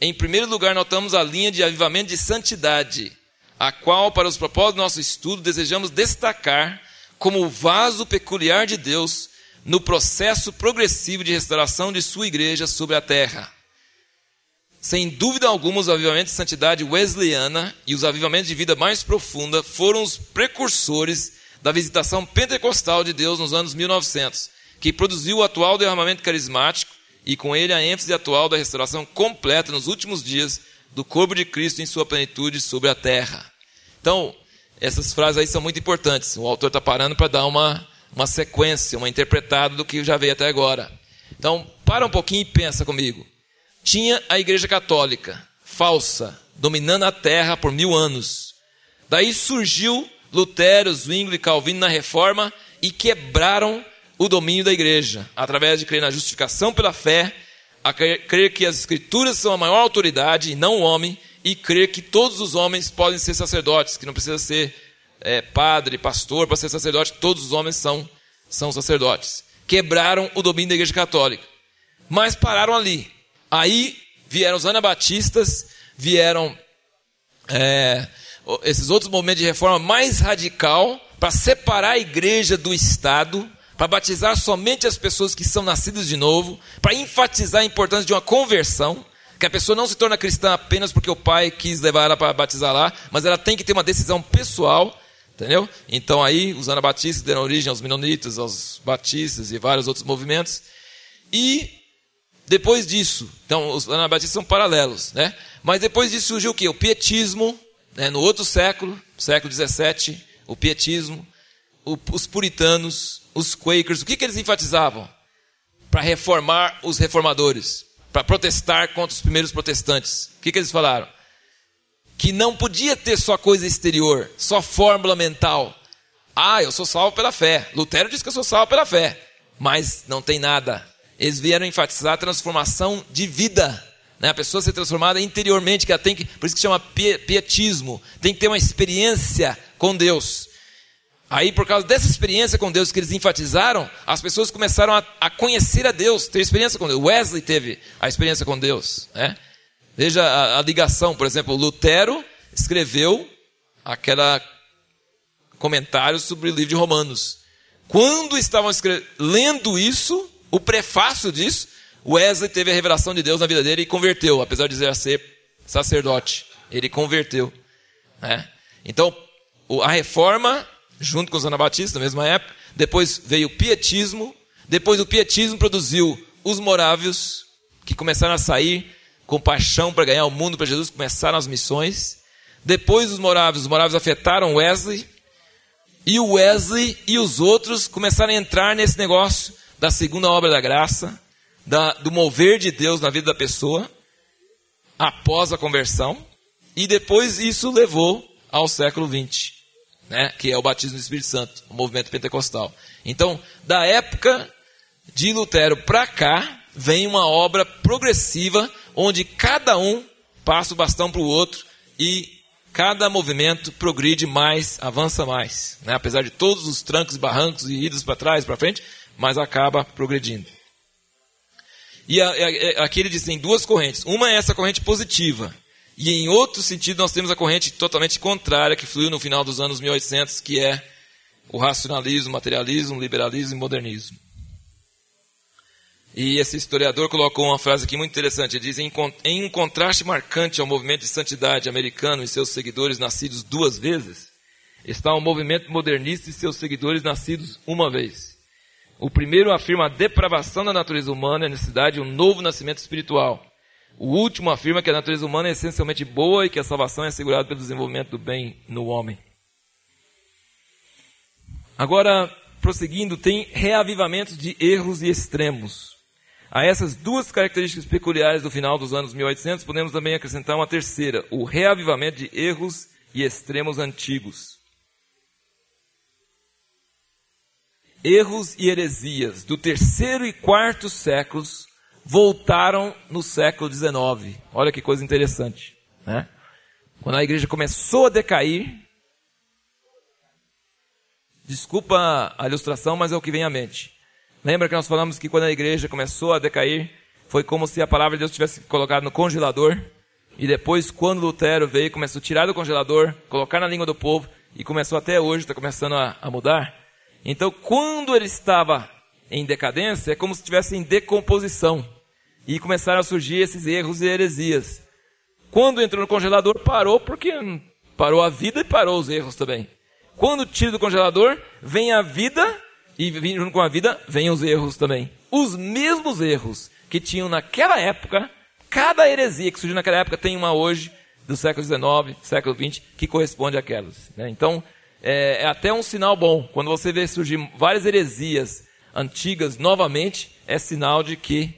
Em primeiro lugar, notamos a linha de avivamento de santidade, a qual, para os propósitos do nosso estudo, desejamos destacar como o vaso peculiar de Deus no processo progressivo de restauração de sua igreja sobre a terra. Sem dúvida alguma, os avivamentos de santidade wesleyana e os avivamentos de vida mais profunda foram os precursores da visitação pentecostal de Deus nos anos 1900, que produziu o atual derramamento carismático e com ele a ênfase atual da restauração completa nos últimos dias do corpo de Cristo em sua plenitude sobre a terra. Então, essas frases aí são muito importantes. O autor está parando para dar uma, uma sequência, uma interpretada do que já veio até agora. Então, para um pouquinho e pensa comigo. Tinha a igreja católica, falsa, dominando a terra por mil anos. Daí surgiu Lutero, Zwingli e Calvino na reforma e quebraram o domínio da igreja, através de crer na justificação pela fé, a crer que as escrituras são a maior autoridade e não o homem, e crer que todos os homens podem ser sacerdotes, que não precisa ser é, padre, pastor para ser sacerdote, todos os homens são, são sacerdotes. Quebraram o domínio da igreja católica, mas pararam ali. Aí vieram os anabatistas, vieram é, esses outros movimentos de reforma mais radical para separar a igreja do Estado para batizar somente as pessoas que são nascidas de novo, para enfatizar a importância de uma conversão, que a pessoa não se torna cristã apenas porque o pai quis levar ela para batizar lá, mas ela tem que ter uma decisão pessoal, entendeu? Então aí os anabatistas deram origem aos menonitas, aos batistas e vários outros movimentos. E depois disso, então os anabatistas são paralelos, né? Mas depois disso surgiu o que? O pietismo, né? no outro século, século XVII, o pietismo os puritanos, os quakers, o que, que eles enfatizavam? Para reformar os reformadores, para protestar contra os primeiros protestantes. O que, que eles falaram? Que não podia ter só coisa exterior, só fórmula mental. Ah, eu sou salvo pela fé. Lutero diz que eu sou salvo pela fé, mas não tem nada. Eles vieram enfatizar a transformação de vida. Né? A pessoa ser transformada interiormente, que ela tem que, por isso que chama pietismo, tem que ter uma experiência com Deus. Aí, por causa dessa experiência com Deus que eles enfatizaram, as pessoas começaram a, a conhecer a Deus, ter experiência com Deus. Wesley teve a experiência com Deus. Né? Veja a, a ligação, por exemplo, Lutero escreveu aquela comentário sobre o livro de Romanos. Quando estavam lendo isso, o prefácio disso, Wesley teve a revelação de Deus na vida dele e converteu, apesar de dizer ser sacerdote. Ele converteu. Né? Então, a reforma junto com os anabatistas, na mesma época. Depois veio o pietismo. Depois o pietismo produziu os morávios, que começaram a sair com paixão para ganhar o mundo para Jesus, começaram as missões. Depois os morávios, os morávios afetaram Wesley. E o Wesley e os outros começaram a entrar nesse negócio da segunda obra da graça, da, do mover de Deus na vida da pessoa, após a conversão. E depois isso levou ao século XX né, que é o batismo do Espírito Santo, o movimento pentecostal. Então, da época de Lutero para cá, vem uma obra progressiva, onde cada um passa o bastão para o outro e cada movimento progride mais, avança mais. Né? Apesar de todos os trancos e barrancos e idas para trás, para frente, mas acaba progredindo. E a, a, aqui ele diz tem duas correntes. Uma é essa corrente positiva, e em outro sentido, nós temos a corrente totalmente contrária que fluiu no final dos anos 1800, que é o racionalismo, materialismo, liberalismo e modernismo. E esse historiador colocou uma frase aqui muito interessante. Ele diz: em um contraste marcante ao movimento de santidade americano e seus seguidores nascidos duas vezes, está o movimento modernista e seus seguidores nascidos uma vez. O primeiro afirma a depravação da natureza humana e a necessidade de um novo nascimento espiritual. O último afirma que a natureza humana é essencialmente boa e que a salvação é assegurada pelo desenvolvimento do bem no homem. Agora, prosseguindo, tem reavivamentos de erros e extremos. A essas duas características peculiares do final dos anos 1800, podemos também acrescentar uma terceira, o reavivamento de erros e extremos antigos. Erros e heresias do terceiro e quarto séculos voltaram no século XIX. Olha que coisa interessante. Né? Quando a igreja começou a decair, desculpa a ilustração, mas é o que vem à mente. Lembra que nós falamos que quando a igreja começou a decair, foi como se a palavra de Deus tivesse colocado no congelador, e depois, quando Lutero veio, começou a tirar do congelador, colocar na língua do povo, e começou até hoje, está começando a, a mudar. Então, quando ele estava em decadência, é como se estivesse em decomposição e começaram a surgir esses erros e heresias. Quando entrou no congelador, parou, porque parou a vida e parou os erros também. Quando tira do congelador, vem a vida, e junto com a vida, vem os erros também. Os mesmos erros que tinham naquela época, cada heresia que surgiu naquela época tem uma hoje, do século XIX, século XX, que corresponde àquelas. Né? Então, é, é até um sinal bom. Quando você vê surgir várias heresias antigas novamente, é sinal de que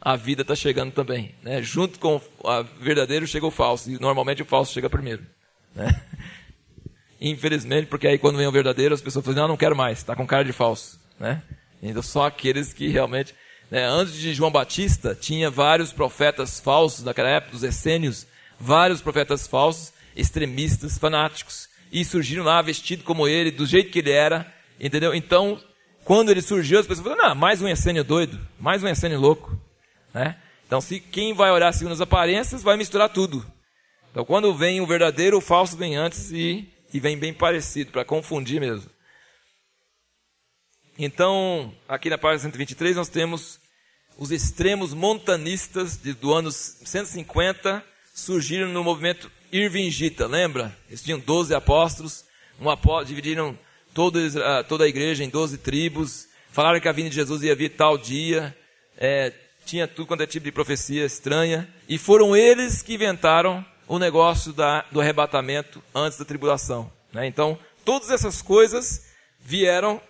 a vida está chegando também. Né? Junto com o verdadeiro chega o falso. E normalmente o falso chega primeiro. Né? Infelizmente, porque aí quando vem o verdadeiro, as pessoas falam, não, não quero mais, está com cara de falso. Né? Então só aqueles que realmente. Né? Antes de João Batista, tinha vários profetas falsos naquela época, os essênios, vários profetas falsos, extremistas, fanáticos. E surgiram lá vestidos como ele, do jeito que ele era. Entendeu? Então, quando ele surgiu, as pessoas falaram, não, mais um essênio doido, mais um essênio louco. Né? Então, se quem vai orar segundo as aparências, vai misturar tudo. Então, quando vem o verdadeiro, o falso vem antes e, e vem bem parecido, para confundir mesmo. Então, aqui na página 123, nós temos os extremos montanistas de, do ano 150 surgiram no movimento Irvingita, lembra? Eles tinham 12 apóstolos, um apó dividiram toda, toda a igreja em 12 tribos, falaram que a vinda de Jesus ia vir tal dia, é, tinha tudo quanto é tipo de profecia estranha, e foram eles que inventaram o negócio da, do arrebatamento antes da tribulação. Né? Então, todas essas coisas vieram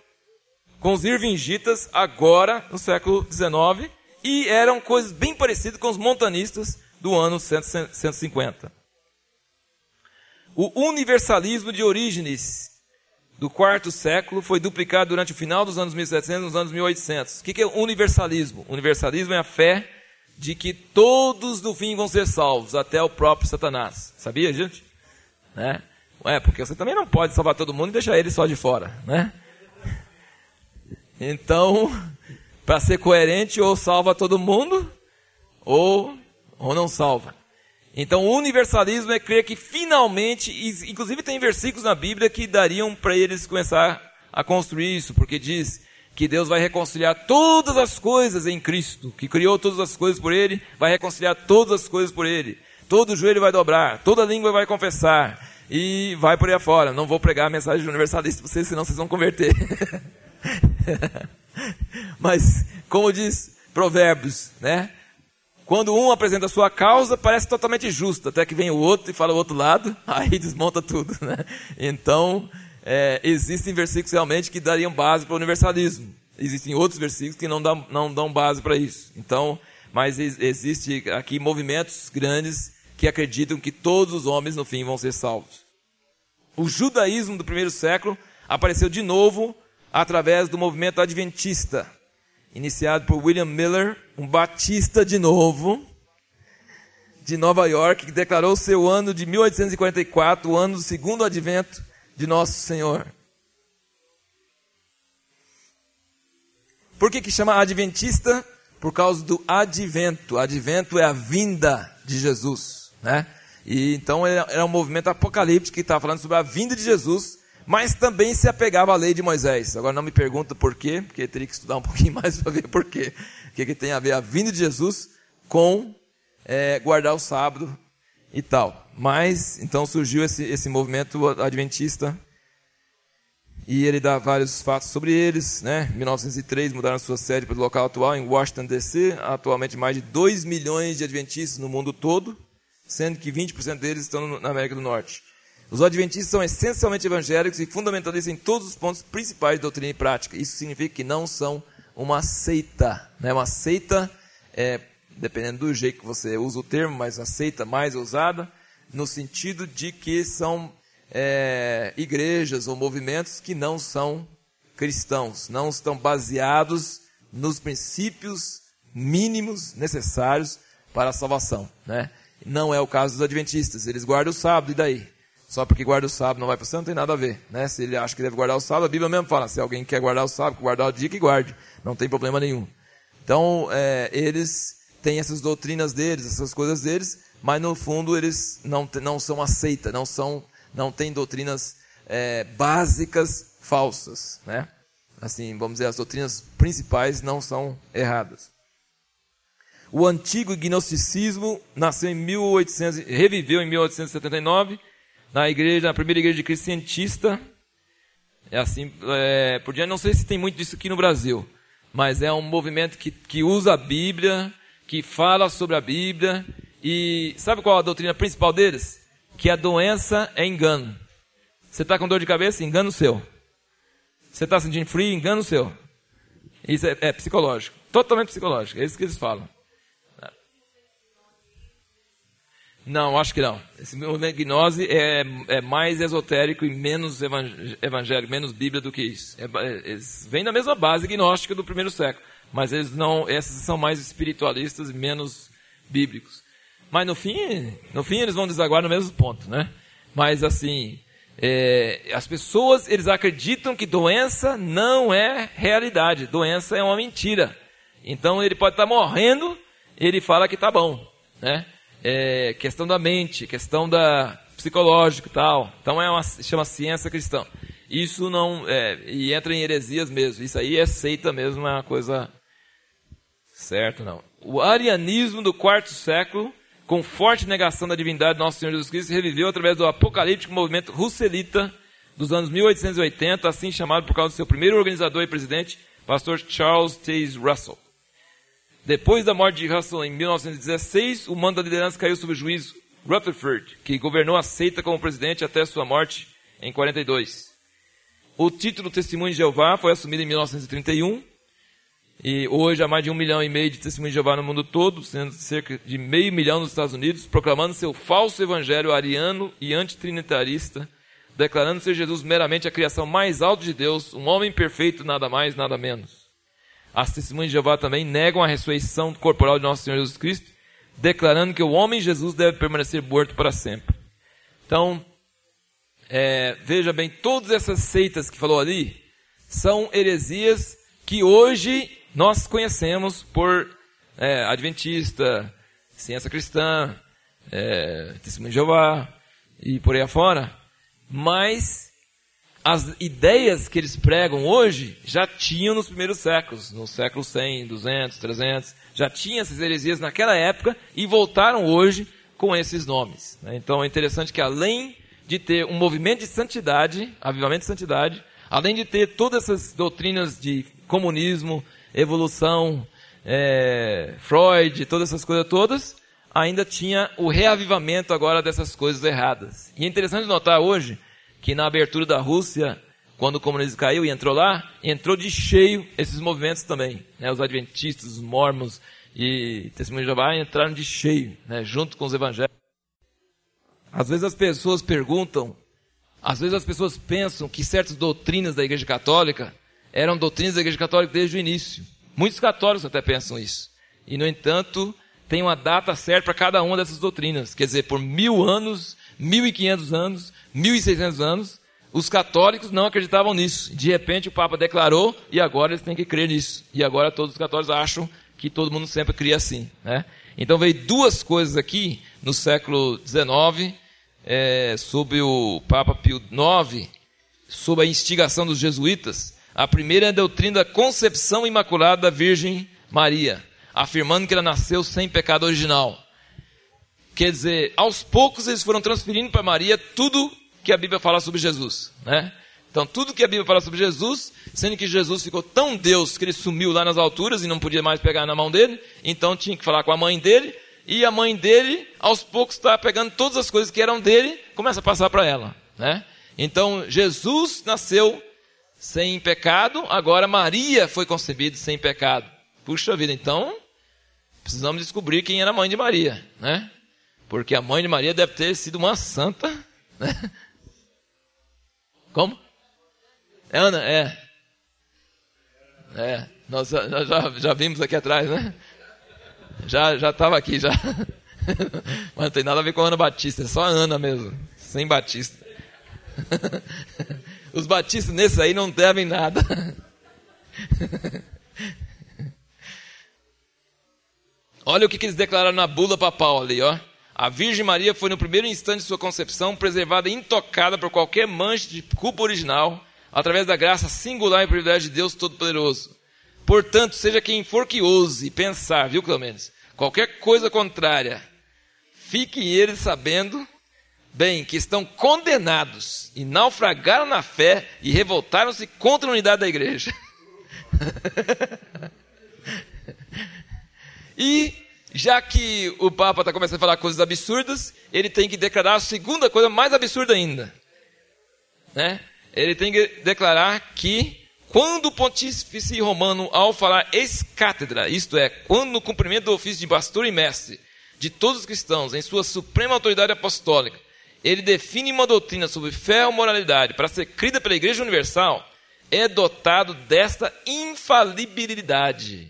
com os irvingitas agora no século XIX e eram coisas bem parecidas com os montanistas do ano 150. O universalismo de Orígenes do quarto século foi duplicado durante o final dos anos 1700 e nos anos 1800. O que é universalismo? Universalismo é a fé de que todos no fim vão ser salvos, até o próprio Satanás. Sabia, gente? Né? É, porque você também não pode salvar todo mundo e deixar ele só de fora, né? Então, para ser coerente, ou salva todo mundo, ou, ou não salva. Então, o universalismo é crer que finalmente, inclusive tem versículos na Bíblia que dariam para eles começar a construir isso, porque diz que Deus vai reconciliar todas as coisas em Cristo, que criou todas as coisas por Ele, vai reconciliar todas as coisas por Ele. Todo joelho vai dobrar, toda língua vai confessar, e vai por aí afora. Não vou pregar a mensagem universalista para vocês, senão vocês vão converter. Mas, como diz Provérbios, né? Quando um apresenta a sua causa, parece totalmente justo, até que vem o outro e fala o outro lado, aí desmonta tudo. Né? Então, é, existem versículos realmente que dariam base para o universalismo. Existem outros versículos que não dão, não dão base para isso. Então, mas existe aqui movimentos grandes que acreditam que todos os homens no fim vão ser salvos. O judaísmo do primeiro século apareceu de novo através do movimento adventista iniciado por William Miller, um batista de novo, de Nova York, que declarou seu ano de 1844, o ano do segundo advento de Nosso Senhor. Por que, que chama adventista? Por causa do advento. Advento é a vinda de Jesus, né? E então era um movimento apocalíptico que estava falando sobre a vinda de Jesus mas também se apegava à lei de Moisés. Agora não me pergunta por quê, porque teria que estudar um pouquinho mais para ver por quê. O que, que tem a ver a vinda de Jesus com é, guardar o sábado e tal. Mas, então surgiu esse, esse movimento adventista e ele dá vários fatos sobre eles. Né? Em 1903 mudaram sua sede para o local atual, em Washington, D.C. Atualmente mais de 2 milhões de adventistas no mundo todo, sendo que 20% deles estão na América do Norte. Os adventistas são essencialmente evangélicos e fundamentalistas em todos os pontos principais de doutrina e prática. Isso significa que não são uma seita. Né? Uma seita, é, dependendo do jeito que você usa o termo, mas a seita mais usada, no sentido de que são é, igrejas ou movimentos que não são cristãos, não estão baseados nos princípios mínimos necessários para a salvação. Né? Não é o caso dos adventistas, eles guardam o sábado, e daí? Só porque guarda o sábado não vai para o céu, não tem nada a ver. Né? Se ele acha que deve guardar o sábado, a Bíblia mesmo fala, se alguém quer guardar o sábado, guardar o dia, que guarde. Não tem problema nenhum. Então, é, eles têm essas doutrinas deles, essas coisas deles, mas no fundo eles não, não são aceitas, não, são, não têm doutrinas é, básicas falsas. Né? Assim, vamos dizer, as doutrinas principais não são erradas. O antigo gnosticismo nasceu em 1800, reviveu em 1879 na igreja, na primeira igreja de Cristo cientista. É assim, é, por diante, não sei se tem muito disso aqui no Brasil, mas é um movimento que, que usa a Bíblia, que fala sobre a Bíblia, e sabe qual a doutrina principal deles? Que a doença é engano. Você está com dor de cabeça? Engano seu. Você está sentindo frio? Engano seu. Isso é, é psicológico. Totalmente psicológico. É isso que eles falam. Não, acho que não. Esse gnose é, é mais esotérico e menos evangélico, menos Bíblia do que isso. É, é, da mesma base gnóstica do primeiro século, mas eles não, esses são mais espiritualistas e menos bíblicos. Mas no fim, no fim eles vão desaguar no mesmo ponto, né? Mas assim, é, as pessoas eles acreditam que doença não é realidade, doença é uma mentira. Então ele pode estar morrendo, ele fala que está bom, né? É, questão da mente, questão da psicológico e tal. Então é uma chama ciência cristã. Isso não é, e entra em heresias mesmo. Isso aí é seita mesmo, é uma coisa certo não. O arianismo do quarto século, com forte negação da divindade de nosso Senhor Jesus Cristo, reviveu através do apocalíptico movimento russelita dos anos 1880, assim chamado por causa do seu primeiro organizador e presidente, pastor Charles Taze Russell. Depois da morte de Russell em 1916, o mando da liderança caiu sob o juiz Rutherford, que governou a seita como presidente até sua morte em 42. o título Testemunho de Jeová foi assumido em 1931 e hoje há mais de um milhão e meio de testemunhos de Jeová no mundo todo, sendo cerca de meio milhão nos Estados Unidos, proclamando seu falso evangelho ariano e antitrinitarista, declarando ser Jesus meramente a criação mais alta de Deus, um homem perfeito, nada mais, nada menos. As testemunhas de Jeová também negam a ressurreição corporal de nosso Senhor Jesus Cristo, declarando que o homem Jesus deve permanecer morto para sempre. Então, é, veja bem, todas essas seitas que falou ali são heresias que hoje nós conhecemos por é, Adventista, Ciência Cristã, é, Testemunho de Jeová e por aí afora, mas as ideias que eles pregam hoje já tinham nos primeiros séculos, no século 100, 200, 300, já tinha essas heresias naquela época e voltaram hoje com esses nomes. Né? Então é interessante que além de ter um movimento de santidade, avivamento de santidade, além de ter todas essas doutrinas de comunismo, evolução, é, Freud, todas essas coisas todas, ainda tinha o reavivamento agora dessas coisas erradas. E é interessante notar hoje que na abertura da Rússia, quando o comunismo caiu e entrou lá, entrou de cheio esses movimentos também. Né? Os adventistas, os mormons e testemunhos de Jeová entraram de cheio, né? junto com os evangélicos. Às vezes as pessoas perguntam, às vezes as pessoas pensam que certas doutrinas da Igreja Católica eram doutrinas da Igreja Católica desde o início. Muitos católicos até pensam isso. E, no entanto, tem uma data certa para cada uma dessas doutrinas. Quer dizer, por mil anos, mil e quinhentos anos, mil e seiscentos anos, os católicos não acreditavam nisso. De repente o Papa declarou e agora eles têm que crer nisso. E agora todos os católicos acham que todo mundo sempre cria assim. Né? Então veio duas coisas aqui no século XIX, é, sob o Papa Pio IX, sob a instigação dos jesuítas, a primeira é a doutrina da concepção imaculada da Virgem Maria, afirmando que ela nasceu sem pecado original. Quer dizer, aos poucos eles foram transferindo para Maria tudo que a Bíblia fala sobre Jesus, né? Então, tudo que a Bíblia fala sobre Jesus, sendo que Jesus ficou tão Deus que ele sumiu lá nas alturas e não podia mais pegar na mão dele, então tinha que falar com a mãe dele, e a mãe dele, aos poucos, está pegando todas as coisas que eram dele, começa a passar para ela, né? Então, Jesus nasceu sem pecado, agora Maria foi concebida sem pecado. Puxa vida, então precisamos descobrir quem era a mãe de Maria, né? Porque a mãe de Maria deve ter sido uma santa, né? Como? É Ana, é. É, nós, nós já, já, vimos aqui atrás, né? Já já estava aqui já. Mas não tem nada a ver com a Ana Batista, é só a Ana mesmo, sem Batista. Os batistas nesse aí não devem nada. Olha o que, que eles declararam na bula papal ali, ó. A Virgem Maria foi no primeiro instante de sua concepção preservada intocada por qualquer mancha de culpa original, através da graça singular e privilégio de Deus Todo-Poderoso. Portanto, seja quem for que ouse pensar, viu, Clementes? Qualquer coisa contrária, fiquem eles sabendo bem, que estão condenados e naufragaram na fé e revoltaram-se contra a unidade da igreja. e já que o Papa está começando a falar coisas absurdas, ele tem que declarar a segunda coisa mais absurda ainda. Né? Ele tem que declarar que quando o pontífice romano, ao falar ex-cátedra, isto é, quando no cumprimento do ofício de pastor e mestre de todos os cristãos, em sua suprema autoridade apostólica, ele define uma doutrina sobre fé ou moralidade para ser crida pela Igreja Universal, é dotado desta infalibilidade.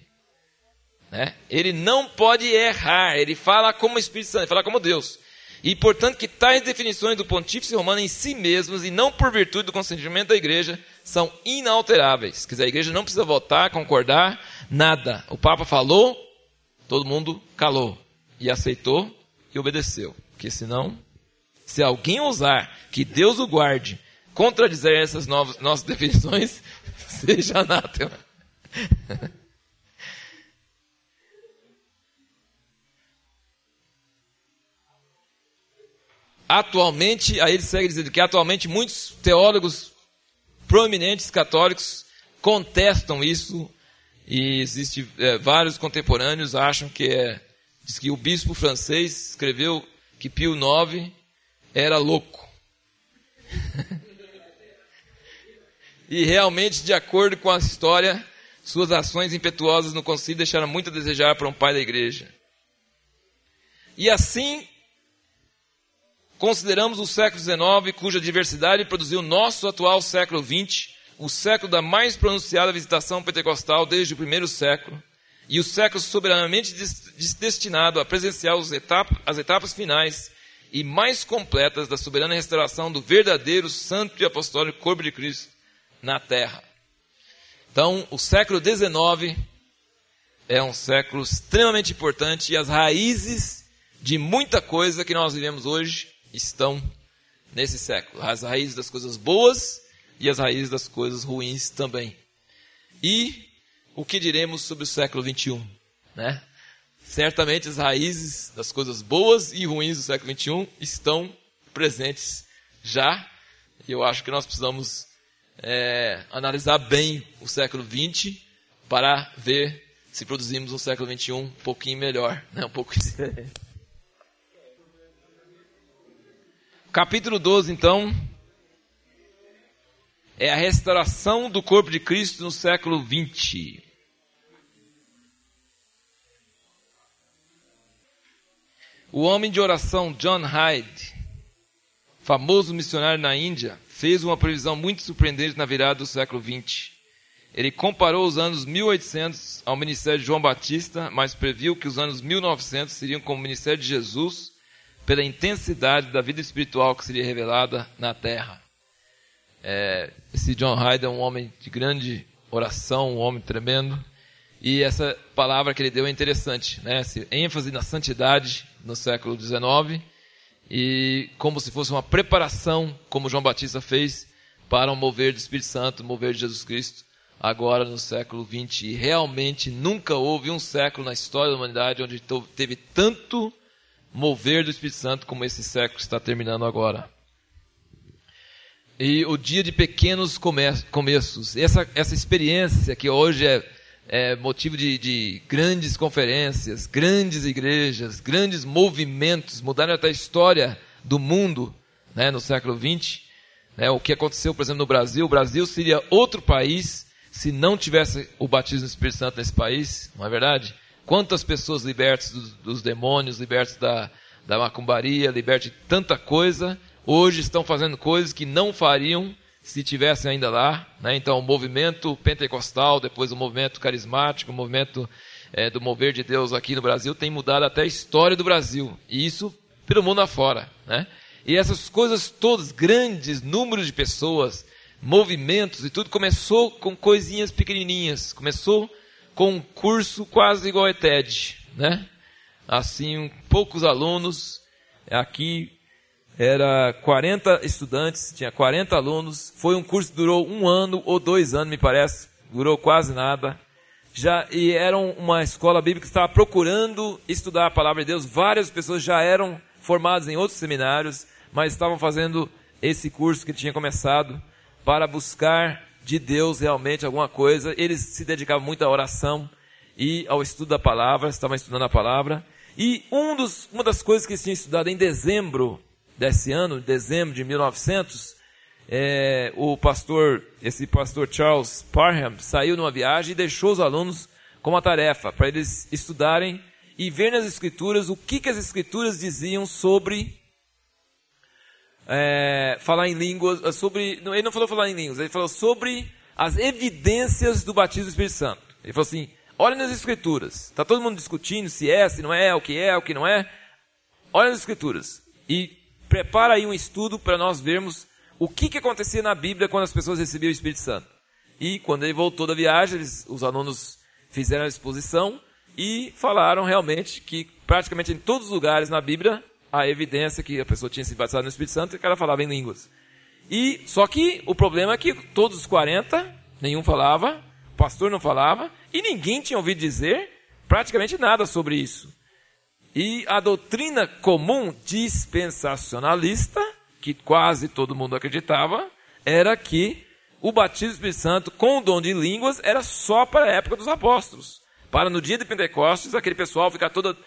Né? Ele não pode errar, ele fala como Espírito Santo, ele fala como Deus. E, portanto, que tais definições do pontífice romano em si mesmos, e não por virtude do consentimento da igreja, são inalteráveis. Quer dizer, a igreja não precisa votar, concordar, nada. O Papa falou, todo mundo calou. E aceitou e obedeceu. Porque senão se alguém ousar que Deus o guarde, contradizer essas novas, nossas definições, seja anátema. atualmente, aí ele segue dizendo que atualmente muitos teólogos proeminentes católicos contestam isso e existe é, vários contemporâneos acham que é diz que o bispo francês escreveu que Pio IX era louco. E realmente, de acordo com a história, suas ações impetuosas no concílio deixaram muito a desejar para um pai da igreja. E assim, consideramos o século XIX, cuja diversidade produziu o nosso atual século XX, o século da mais pronunciada visitação pentecostal desde o primeiro século, e o século soberanamente destinado a presenciar etapas, as etapas finais e mais completas da soberana restauração do verdadeiro santo e apostólico corpo de Cristo na terra. Então, o século XIX é um século extremamente importante e as raízes de muita coisa que nós vivemos hoje estão nesse século. As raízes das coisas boas e as raízes das coisas ruins também. E o que diremos sobre o século XXI? Né? Certamente as raízes das coisas boas e ruins do século XXI estão presentes já. E eu acho que nós precisamos é, analisar bem o século XX para ver se produzimos um século XXI um pouquinho melhor, né? um pouco diferente. Capítulo 12, então, é a restauração do corpo de Cristo no século XX. O homem de oração John Hyde, famoso missionário na Índia, fez uma previsão muito surpreendente na virada do século XX. Ele comparou os anos 1800 ao ministério de João Batista, mas previu que os anos 1900 seriam como o ministério de Jesus pela intensidade da vida espiritual que seria revelada na terra. É, esse John Hyde é um homem de grande oração, um homem tremendo. E essa palavra que ele deu é interessante, né? Esse ênfase na santidade no século XIX e como se fosse uma preparação, como João Batista fez, para um mover do Espírito Santo, mover de Jesus Cristo, agora no século XX. E realmente nunca houve um século na história da humanidade onde teve tanto mover do Espírito Santo como esse século está terminando agora. E o dia de pequenos começos, essa, essa experiência que hoje é, é motivo de, de, grandes conferências, grandes igrejas, grandes movimentos, mudaram até a história do mundo né, no século XX. Né, o que aconteceu, por exemplo, no Brasil, o Brasil seria outro país se não tivesse o batismo do Espírito Santo nesse país, não é verdade? Quantas pessoas libertas dos, dos demônios, libertas da, da macumbaria, libertas de tanta coisa, hoje estão fazendo coisas que não fariam se tivessem ainda lá. Né? Então, o movimento pentecostal, depois o movimento carismático, o movimento é, do mover de Deus aqui no Brasil, tem mudado até a história do Brasil. E isso pelo mundo afora. Né? E essas coisas todas, grandes números de pessoas, movimentos e tudo, começou com coisinhas pequenininhas. Começou com um curso quase igual a ETED, né? Assim, um, poucos alunos, aqui era 40 estudantes, tinha 40 alunos, foi um curso que durou um ano ou dois anos, me parece, durou quase nada. Já, e era uma escola bíblica que estava procurando estudar a palavra de Deus, várias pessoas já eram formadas em outros seminários, mas estavam fazendo esse curso que tinha começado para buscar de Deus realmente alguma coisa. Eles se dedicavam muito à oração e ao estudo da palavra, estavam estudando a palavra. E um dos, uma das coisas que eles tinham estudado em dezembro desse ano, dezembro de 1900, é, o pastor, esse pastor Charles Parham, saiu numa viagem e deixou os alunos com uma tarefa para eles estudarem e ver nas escrituras o que, que as escrituras diziam sobre é, falar em línguas, é, sobre. Ele não falou falar em línguas, ele falou sobre as evidências do batismo do Espírito Santo. Ele falou assim: olha nas escrituras. Está todo mundo discutindo se é, se não é, o que é, o que não é. Olha nas escrituras. E prepara aí um estudo para nós vermos o que, que acontecia na Bíblia quando as pessoas recebiam o Espírito Santo. E quando ele voltou da viagem, eles, os alunos fizeram a exposição e falaram realmente que praticamente em todos os lugares na Bíblia a evidência que a pessoa tinha se batizado no Espírito Santo e que ela falava em línguas. E só que o problema é que todos os 40, nenhum falava, o pastor não falava e ninguém tinha ouvido dizer praticamente nada sobre isso. E a doutrina comum dispensacionalista, que quase todo mundo acreditava, era que o batismo do Espírito Santo com o dom de línguas era só para a época dos apóstolos. Para no dia de Pentecostes, aquele pessoal ficar todo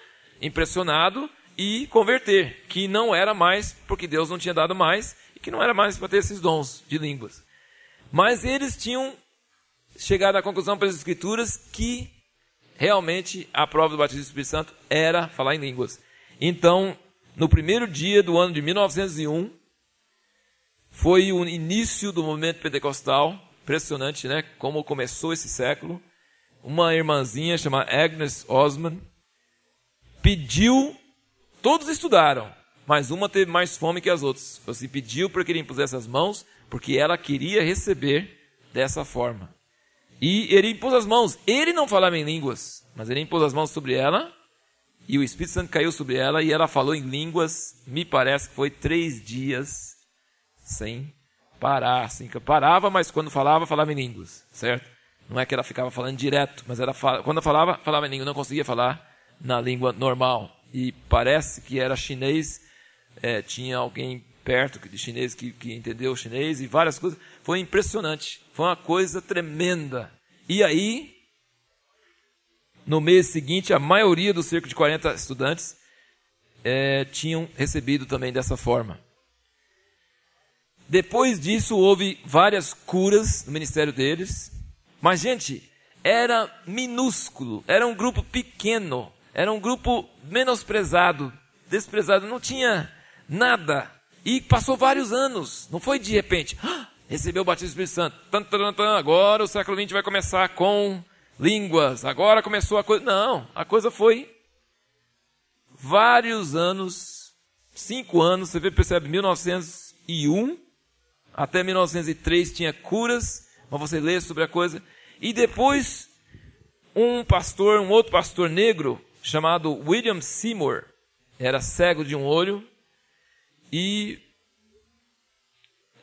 impressionado e converter, que não era mais porque Deus não tinha dado mais e que não era mais para ter esses dons de línguas. Mas eles tinham chegado à conclusão pelas Escrituras que realmente a prova do batismo do Espírito Santo era falar em línguas. Então, no primeiro dia do ano de 1901, foi o início do movimento pentecostal. Impressionante, né? Como começou esse século. Uma irmãzinha chamada Agnes Osman pediu, todos estudaram, mas uma teve mais fome que as outras. Assim, pediu para que ele impusesse as mãos, porque ela queria receber dessa forma. E ele impôs as mãos. Ele não falava em línguas, mas ele impôs as mãos sobre ela, e o Espírito Santo caiu sobre ela, e ela falou em línguas, me parece que foi três dias sem parar. Assim, parava, mas quando falava, falava em línguas, certo? Não é que ela ficava falando direto, mas ela quando falava, falava em língua, não conseguia falar na língua normal. E parece que era chinês, é, tinha alguém perto de chinês que, que entendeu o chinês e várias coisas. Foi impressionante, foi uma coisa tremenda. E aí, no mês seguinte, a maioria do cerco de 40 estudantes é, tinham recebido também dessa forma. Depois disso, houve várias curas no ministério deles. Mas, gente, era minúsculo, era um grupo pequeno, era um grupo menosprezado, desprezado, não tinha nada. E passou vários anos, não foi de repente, ah, recebeu o batismo do Espírito Santo. Tan, tan, tan, agora o século XX vai começar com línguas, agora começou a coisa. Não, a coisa foi vários anos, cinco anos, você vê, percebe, 1901 até 1903 tinha curas, mas você lê sobre a coisa. E depois, um pastor, um outro pastor negro, chamado William Seymour, era cego de um olho, e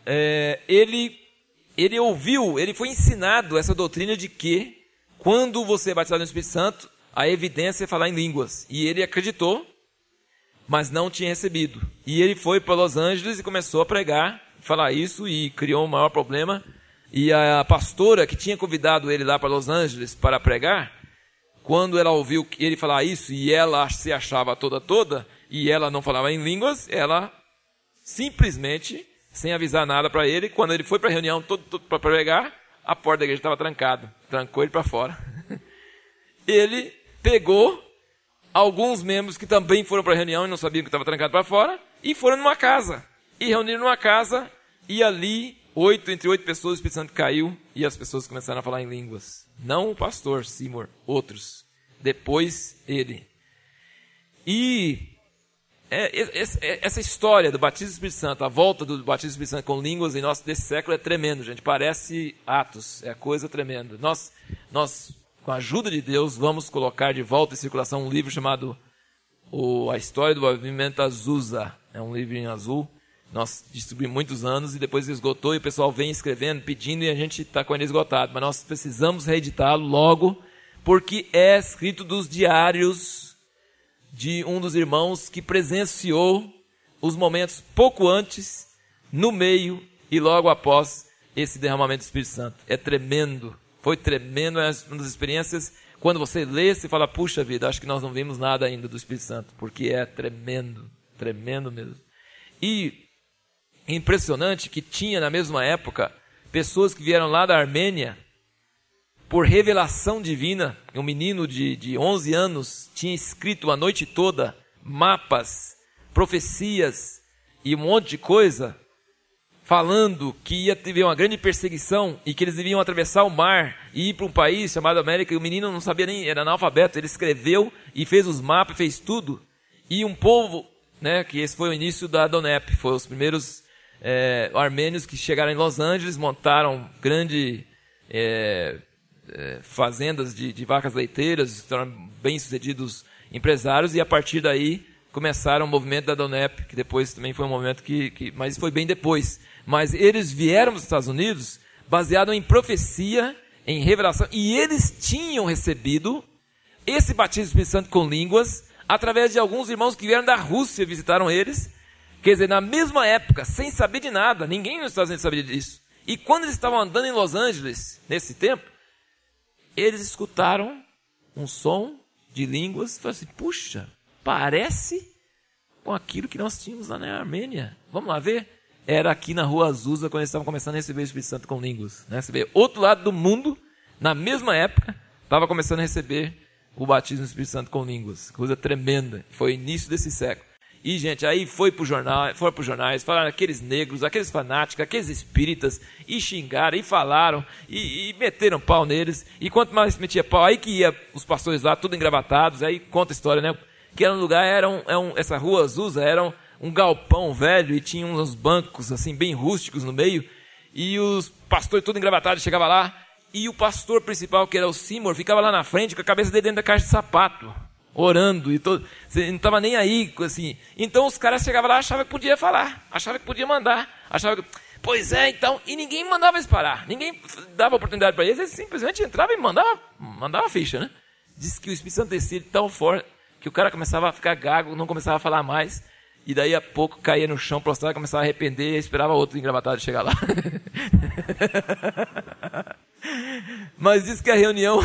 é, ele, ele ouviu, ele foi ensinado essa doutrina de que, quando você é batizado no Espírito Santo, a evidência é falar em línguas. E ele acreditou, mas não tinha recebido. E ele foi para Los Angeles e começou a pregar falar isso e criou um maior problema. E a pastora que tinha convidado ele lá para Los Angeles para pregar, quando ela ouviu ele falar isso e ela se achava toda toda e ela não falava em línguas, ela simplesmente, sem avisar nada para ele, quando ele foi para a reunião todo, todo para pregar, a porta da igreja estava trancada, trancou ele para fora. ele pegou alguns membros que também foram para a reunião e não sabiam que estava trancado para fora e foram numa casa e reuniram numa casa, e ali, oito, entre oito pessoas, o Espírito Santo caiu, e as pessoas começaram a falar em línguas. Não o pastor Seymour, outros. Depois ele. E é, é, essa história do batismo do Espírito Santo, a volta do batismo do Espírito Santo com línguas em nosso desse século é tremendo, gente. Parece Atos, é coisa tremenda. Nós, nós, com a ajuda de Deus, vamos colocar de volta em circulação um livro chamado o, A História do Movimento Azusa. É um livro em azul nós distribuímos muitos anos e depois esgotou e o pessoal vem escrevendo, pedindo e a gente está com ele esgotado. Mas nós precisamos reeditá-lo logo, porque é escrito dos diários de um dos irmãos que presenciou os momentos pouco antes, no meio e logo após esse derramamento do Espírito Santo. É tremendo, foi tremendo, é uma das experiências. Quando você lê, você fala, puxa vida, acho que nós não vimos nada ainda do Espírito Santo, porque é tremendo, tremendo mesmo. E impressionante que tinha na mesma época pessoas que vieram lá da Armênia por revelação divina. Um menino de, de 11 anos tinha escrito a noite toda mapas, profecias e um monte de coisa, falando que ia ter uma grande perseguição e que eles deviam atravessar o mar e ir para um país chamado América. E o menino não sabia nem, era analfabeto. Ele escreveu e fez os mapas, fez tudo. E um povo, né, que esse foi o início da Donep, foi os primeiros é, armênios que chegaram em Los Angeles, montaram grande é, é, fazendas de, de, vacas leiteiras, se tornaram bem-sucedidos empresários, e a partir daí começaram o movimento da Donep, que depois também foi um movimento que, que mas foi bem depois. Mas eles vieram dos Estados Unidos baseado em profecia, em revelação, e eles tinham recebido esse batismo do Espírito Santo com línguas através de alguns irmãos que vieram da Rússia, visitaram eles, Quer dizer, na mesma época, sem saber de nada, ninguém nos Estados Unidos sabia disso. E quando eles estavam andando em Los Angeles, nesse tempo, eles escutaram um som de línguas e falaram assim: puxa, parece com aquilo que nós tínhamos lá na Armênia. Vamos lá ver? era aqui na rua Azusa, quando eles estavam começando a receber o Espírito Santo com línguas. Né? Você vê, outro lado do mundo, na mesma época, estava começando a receber o batismo do Espírito Santo com línguas. Coisa tremenda. Foi início desse século. E, gente, aí foi pro jornal, foram para os jornais, falaram aqueles negros, aqueles fanáticos, aqueles espíritas, e xingaram, e falaram, e, e, meteram pau neles. E quanto mais metia pau, aí que ia os pastores lá, tudo engravatados, aí conta a história, né? Que era um lugar, era um, era um, essa rua Azusa era um, um galpão velho, e tinha uns bancos, assim, bem rústicos no meio, e os pastores tudo engravatados chegavam lá, e o pastor principal, que era o Seymour, ficava lá na frente com a cabeça dele dentro da caixa de sapato orando e todo, não estava nem aí, assim. Então os caras chegavam lá, achavam que podia falar, achavam que podia mandar, achavam que, pois é, então, e ninguém mandava eles parar, ninguém dava oportunidade para eles, eles simplesmente entravam e mandava, mandava ficha, né? Diz que o Espírito Santo descia tão forte que o cara começava a ficar gago, não começava a falar mais, e daí a pouco caía no chão, prostrado, começava a arrepender, e esperava outro engravatado chegar lá. Mas diz que a reunião,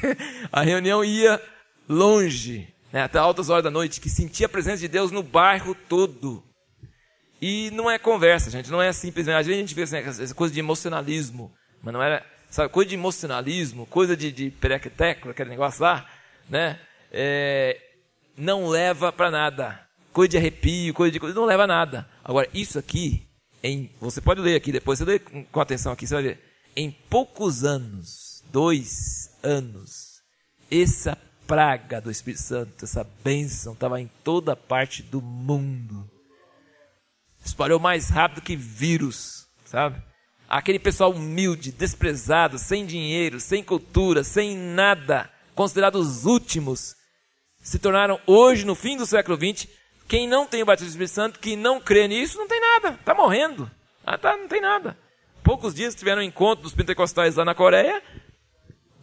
a reunião ia longe, né, até altas horas da noite, que sentia a presença de Deus no bairro todo. E não é conversa, gente, não é simplesmente. Às vezes a gente vê assim, essa coisa de emocionalismo, mas não era. Sabe, coisa de emocionalismo, coisa de, de perequeteco, aquele negócio lá, né? É, não leva para nada. Coisa de arrepio, coisa de coisa, não leva a nada. Agora, isso aqui, em, você pode ler aqui depois, você lê com atenção aqui, você vai ver. Em poucos anos, dois anos, essa praga do Espírito Santo, essa bênção, estava em toda parte do mundo. Espalhou mais rápido que vírus, sabe? Aquele pessoal humilde, desprezado, sem dinheiro, sem cultura, sem nada, considerados os últimos, se tornaram hoje, no fim do século XX, quem não tem o batismo do Espírito Santo, que não crê nisso, não tem nada, está morrendo. Ah, tá, não tem nada. Poucos dias tiveram um encontro dos pentecostais lá na Coreia,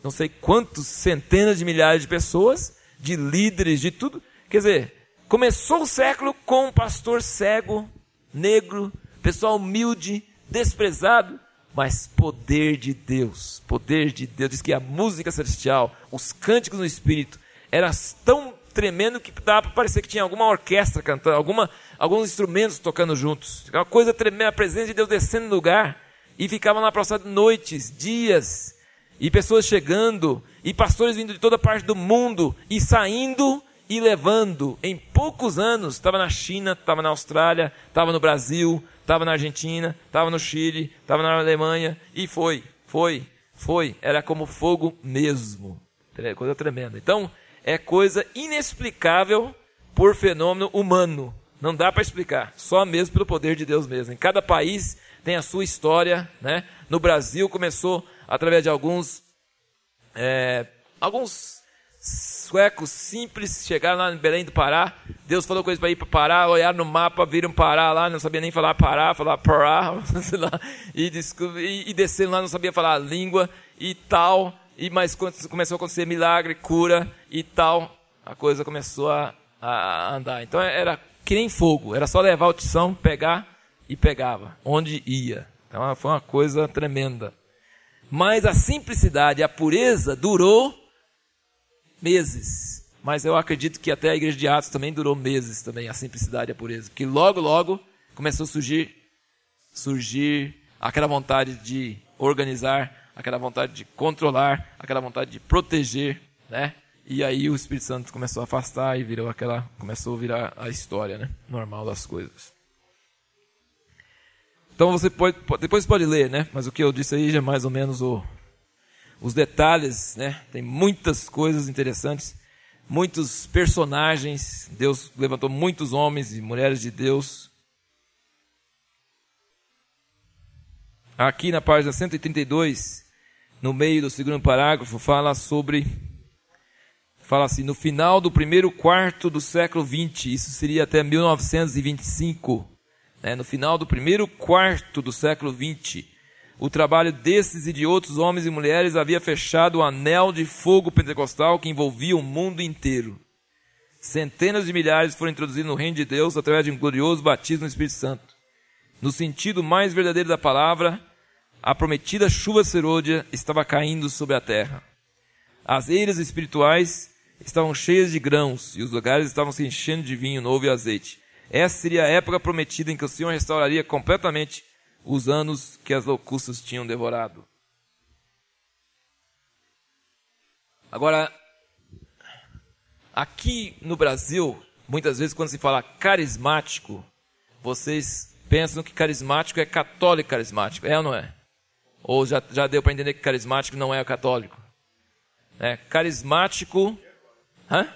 não sei quantos centenas de milhares de pessoas, de líderes, de tudo. Quer dizer, começou o século com um pastor cego, negro, pessoal humilde, desprezado, mas poder de Deus, poder de Deus. Diz que a música celestial, os cânticos no Espírito, era tão tremendo que dava para parecer que tinha alguma orquestra cantando, alguma, alguns instrumentos tocando juntos. Uma coisa tremenda, a presença de Deus descendo no lugar. E ficavam lá passadas noites, dias, e pessoas chegando, e pastores vindo de toda parte do mundo, e saindo e levando. Em poucos anos, estava na China, estava na Austrália, estava no Brasil, estava na Argentina, estava no Chile, estava na Alemanha, e foi, foi, foi. Era como fogo mesmo. Coisa tremenda. Então, é coisa inexplicável por fenômeno humano. Não dá para explicar, só mesmo pelo poder de Deus mesmo. Em cada país tem a sua história, né? No Brasil começou através de alguns, é, alguns suecos simples, chegaram lá em Belém do Pará, Deus falou coisa para ir para Pará, olharam no mapa, viram Pará lá, não sabia nem falar Pará, falar Pará, e, e, e desceram lá, não sabia falar a língua e tal, e mas começou a acontecer milagre, cura e tal, a coisa começou a, a andar. Então era que nem fogo, era só levar o tição, pegar e pegava, onde ia. Então foi uma coisa tremenda. Mas a simplicidade, a pureza durou meses. Mas eu acredito que até a igreja de Atos também durou meses também, a simplicidade e a pureza. Porque logo, logo começou a surgir, surgir aquela vontade de organizar, aquela vontade de controlar, aquela vontade de proteger, né? E aí o Espírito Santo começou a afastar e virou aquela, começou a virar a história, né? Normal das coisas. Então você pode, depois pode ler, né? Mas o que eu disse aí já é mais ou menos o, os detalhes, né? Tem muitas coisas interessantes, muitos personagens. Deus levantou muitos homens e mulheres de Deus. Aqui na página 132, no meio do segundo parágrafo, fala sobre fala assim, no final do primeiro quarto do século 20, isso seria até 1925 né, no final do primeiro quarto do século XX, o trabalho desses e de outros homens e mulheres havia fechado o anel de fogo pentecostal que envolvia o mundo inteiro. Centenas de milhares foram introduzidos no reino de Deus através de um glorioso batismo no Espírito Santo. No sentido mais verdadeiro da palavra, a prometida chuva serôdia estava caindo sobre a terra. As eiras espirituais estavam cheias de grãos e os lugares estavam se enchendo de vinho novo e azeite. Essa seria a época prometida em que o Senhor restauraria completamente os anos que as locuças tinham devorado. Agora, aqui no Brasil, muitas vezes quando se fala carismático, vocês pensam que carismático é católico carismático, é ou não é? Ou já, já deu para entender que carismático não é católico? É, carismático. Hã?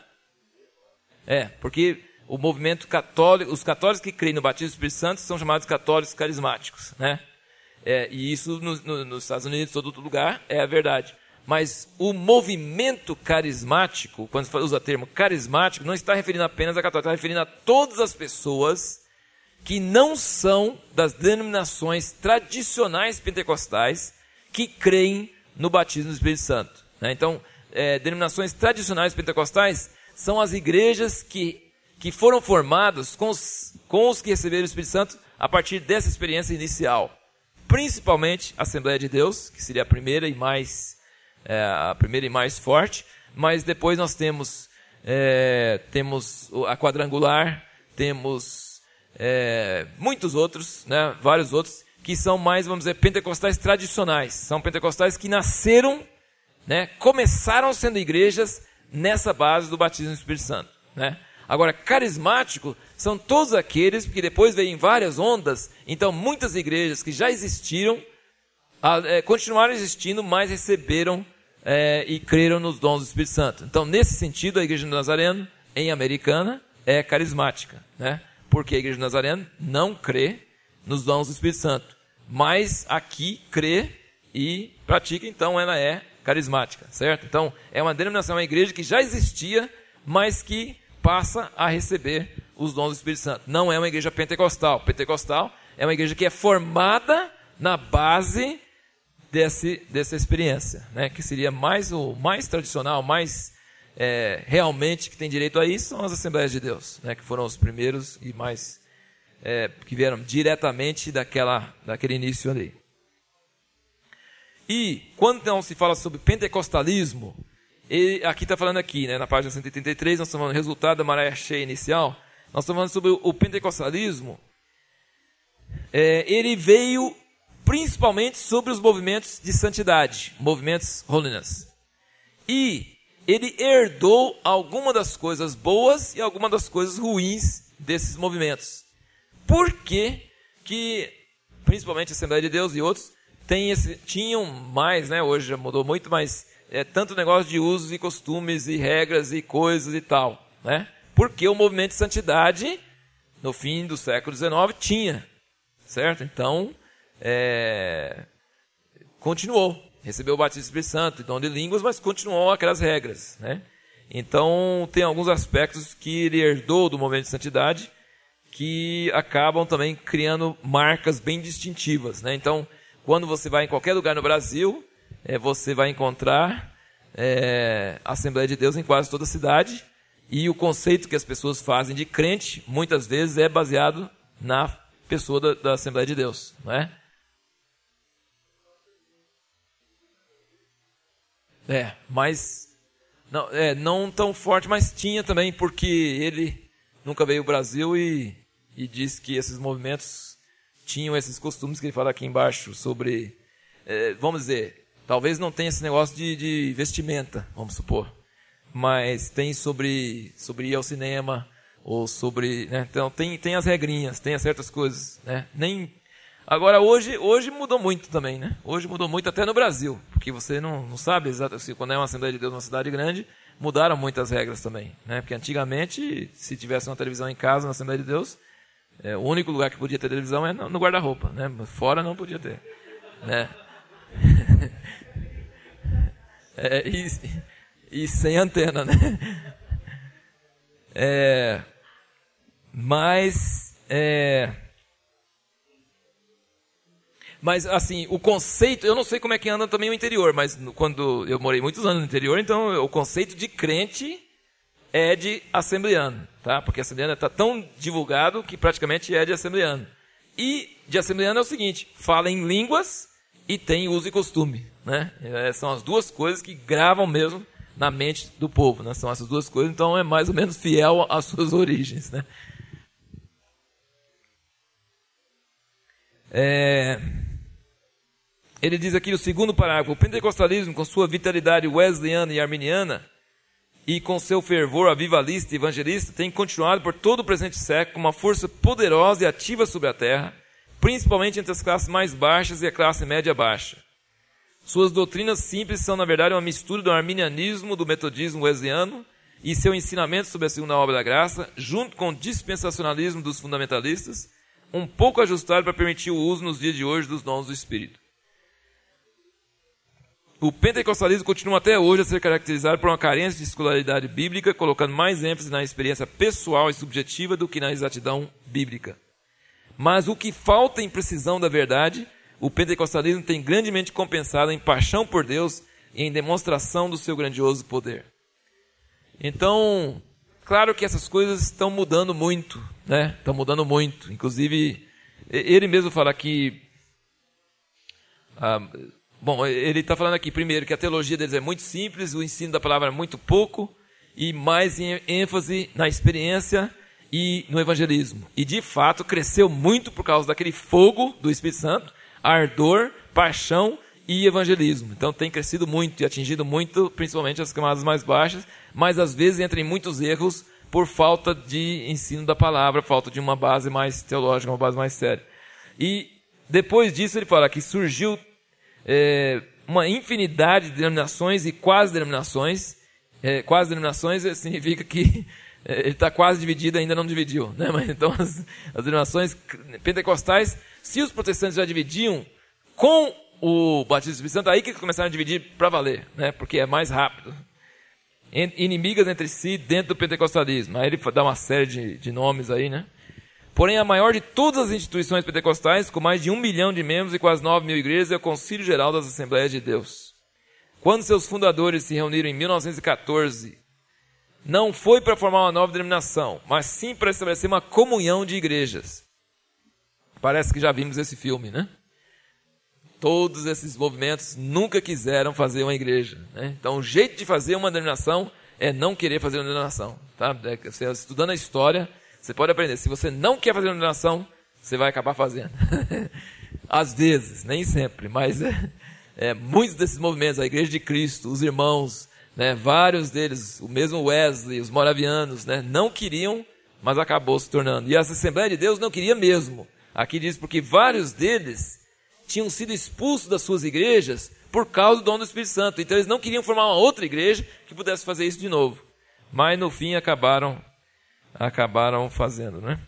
É, porque o movimento católico, os católicos que creem no batismo do Espírito Santo são chamados católicos carismáticos, né? É, e isso no, no, nos Estados Unidos, todo outro lugar, é a verdade. Mas o movimento carismático, quando se usa o termo carismático, não está referindo apenas a católicos, está referindo a todas as pessoas que não são das denominações tradicionais pentecostais que creem no batismo do Espírito Santo. Né? Então, é, denominações tradicionais pentecostais são as igrejas que, que foram formadas com os, com os que receberam o Espírito Santo a partir dessa experiência inicial. Principalmente a Assembleia de Deus, que seria a primeira e mais, é, a primeira e mais forte, mas depois nós temos, é, temos a quadrangular, temos é, muitos outros, né, vários outros, que são mais, vamos dizer, pentecostais tradicionais. São pentecostais que nasceram, né, começaram sendo igrejas nessa base do batismo no Espírito Santo. Né? Agora, carismático são todos aqueles que depois vêm várias ondas, então muitas igrejas que já existiram, é, continuaram existindo, mas receberam é, e creram nos dons do Espírito Santo. Então, nesse sentido, a igreja do Nazareno, em Americana, é carismática. Né? porque a igreja de Nazareno não crê nos dons do Espírito Santo. Mas aqui crê e pratica, então ela é carismática, certo? Então é uma denominação, uma igreja que já existia, mas que passa a receber os dons do Espírito Santo. Não é uma igreja pentecostal. Pentecostal é uma igreja que é formada na base desse, dessa experiência, né? que seria mais o mais tradicional, mais é, realmente que tem direito a isso são as Assembleias de Deus, né, que foram os primeiros e mais é, que vieram diretamente daquela, daquele início ali. E quando então se fala sobre pentecostalismo, ele, aqui está falando aqui, né, na página 133, nós estamos falando do resultado da maré cheia inicial, nós estamos falando sobre o pentecostalismo. É, ele veio principalmente sobre os movimentos de santidade, movimentos holiness. E ele herdou alguma das coisas boas e alguma das coisas ruins desses movimentos. Por que, que principalmente a Assembleia de Deus e outros, tem esse, tinham mais, né, hoje já mudou muito, mas é, tanto negócio de usos e costumes e regras e coisas e tal, né? Porque o movimento de santidade, no fim do século XIX, tinha, certo? Então, é, continuou recebeu o batismo do Espírito Santo e dom de línguas, mas continuou aquelas regras, né? Então, tem alguns aspectos que ele herdou do movimento de santidade que acabam também criando marcas bem distintivas, né? Então, quando você vai em qualquer lugar no Brasil, é, você vai encontrar é, a Assembleia de Deus em quase toda a cidade e o conceito que as pessoas fazem de crente, muitas vezes, é baseado na pessoa da, da Assembleia de Deus, não é? É, mas não, é, não tão forte, mas tinha também, porque ele nunca veio ao Brasil e, e disse que esses movimentos tinham esses costumes que ele fala aqui embaixo sobre, é, vamos dizer, talvez não tenha esse negócio de, de, vestimenta, vamos supor, mas tem sobre, sobre ir ao cinema, ou sobre, né, então tem, tem as regrinhas, tem certas coisas, né, nem Agora, hoje, hoje mudou muito também, né? Hoje mudou muito até no Brasil, porque você não, não sabe exatamente, quando é uma Assembleia de Deus numa cidade grande, mudaram muitas regras também, né? Porque antigamente, se tivesse uma televisão em casa na Assembleia de Deus, é, o único lugar que podia ter televisão é no, no guarda-roupa, né? Fora não podia ter, né? é, e, e sem antena, né? É, mas, é, mas, assim, o conceito, eu não sei como é que anda também o interior, mas quando eu morei muitos anos no interior, então o conceito de crente é de assembleano, tá? Porque assembleano está tão divulgado que praticamente é de assembleano. E de assembleano é o seguinte: fala em línguas e tem uso e costume. Né? É, são as duas coisas que gravam mesmo na mente do povo. Né? São essas duas coisas, então é mais ou menos fiel às suas origens. Né? É... Ele diz aqui no segundo parágrafo: o pentecostalismo, com sua vitalidade wesleyana e arminiana, e com seu fervor avivalista e evangelista, tem continuado por todo o presente século uma força poderosa e ativa sobre a terra principalmente entre as classes mais baixas e a classe média baixa. Suas doutrinas simples são, na verdade, uma mistura do arminianismo, do metodismo wesleyano e seu ensinamento sobre a segunda obra da graça, junto com o dispensacionalismo dos fundamentalistas, um pouco ajustado para permitir o uso nos dias de hoje dos dons do Espírito. O pentecostalismo continua até hoje a ser caracterizado por uma carência de escolaridade bíblica, colocando mais ênfase na experiência pessoal e subjetiva do que na exatidão bíblica. Mas o que falta em precisão da verdade, o pentecostalismo tem grandemente compensado em paixão por Deus e em demonstração do seu grandioso poder. Então, claro que essas coisas estão mudando muito, né? Estão mudando muito. Inclusive, ele mesmo fala que. Ah, bom, ele está falando aqui, primeiro, que a teologia deles é muito simples, o ensino da palavra é muito pouco, e mais ênfase na experiência e no evangelismo. E de fato cresceu muito por causa daquele fogo do Espírito Santo, ardor, paixão e evangelismo. Então tem crescido muito e atingido muito, principalmente as camadas mais baixas, mas às vezes entra em muitos erros por falta de ensino da palavra, falta de uma base mais teológica, uma base mais séria. E depois disso ele fala que surgiu é, uma infinidade de denominações e quase denominações. É, quase denominações significa que ele está quase dividido, ainda não dividiu. Né? Mas, então as, as denominações pentecostais, se os protestantes já dividiam com o batismo do Espírito Santo, aí que começaram a dividir para valer, né? porque é mais rápido. Inimigas entre si dentro do pentecostalismo. Aí ele dá uma série de, de nomes aí, né? Porém, a maior de todas as instituições pentecostais, com mais de um milhão de membros e quase nove mil igrejas, é o Concílio Geral das Assembleias de Deus. Quando seus fundadores se reuniram em 1914, não foi para formar uma nova denominação, mas sim para estabelecer uma comunhão de igrejas. Parece que já vimos esse filme, né? todos esses movimentos nunca quiseram fazer uma igreja. Né? Então, o jeito de fazer uma denominação é não querer fazer uma denominação. Tá? É, você, estudando a história, você pode aprender. Se você não quer fazer uma denominação, você vai acabar fazendo. Às vezes, nem sempre, mas é, é, muitos desses movimentos, a Igreja de Cristo, os irmãos, né, vários deles, o mesmo Wesley, os moravianos, né, não queriam, mas acabou se tornando. E a Assembleia de Deus não queria mesmo. Aqui diz porque vários deles tinham sido expulsos das suas igrejas por causa do dom do Espírito Santo. Então eles não queriam formar uma outra igreja que pudesse fazer isso de novo. Mas no fim acabaram acabaram fazendo, né?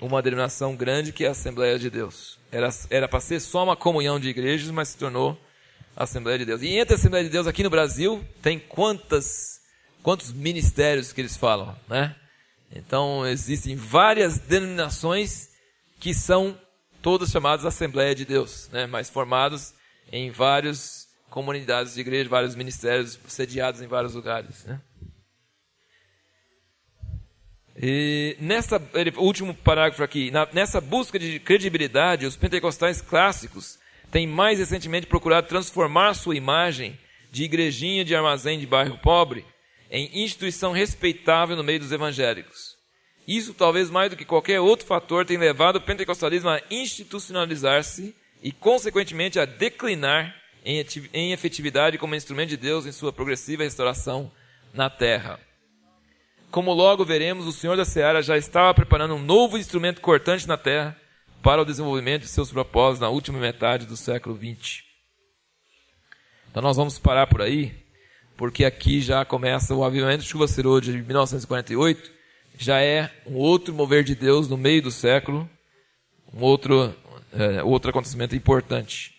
Uma denominação grande que é a Assembleia de Deus. Era era para ser só uma comunhão de igrejas, mas se tornou Assembleia de Deus. E entre a Assembleia de Deus aqui no Brasil tem quantas quantos ministérios que eles falam, né? Então existem várias denominações que são todos chamados Assembleia de Deus, né? mas formados em várias comunidades de igreja, vários ministérios sediados em vários lugares. Né? E nessa, último parágrafo aqui, na, nessa busca de credibilidade, os pentecostais clássicos têm mais recentemente procurado transformar sua imagem de igrejinha de armazém de bairro pobre em instituição respeitável no meio dos evangélicos. Isso, talvez mais do que qualquer outro fator, tem levado o pentecostalismo a institucionalizar-se e, consequentemente, a declinar em efetividade como instrumento de Deus em sua progressiva restauração na terra. Como logo veremos, o Senhor da Seara já estava preparando um novo instrumento cortante na terra para o desenvolvimento de seus propósitos na última metade do século XX. Então nós vamos parar por aí, porque aqui já começa o avivamento de chuva serô de 1948, já é um outro mover de Deus no meio do século, um outro, é, outro acontecimento importante.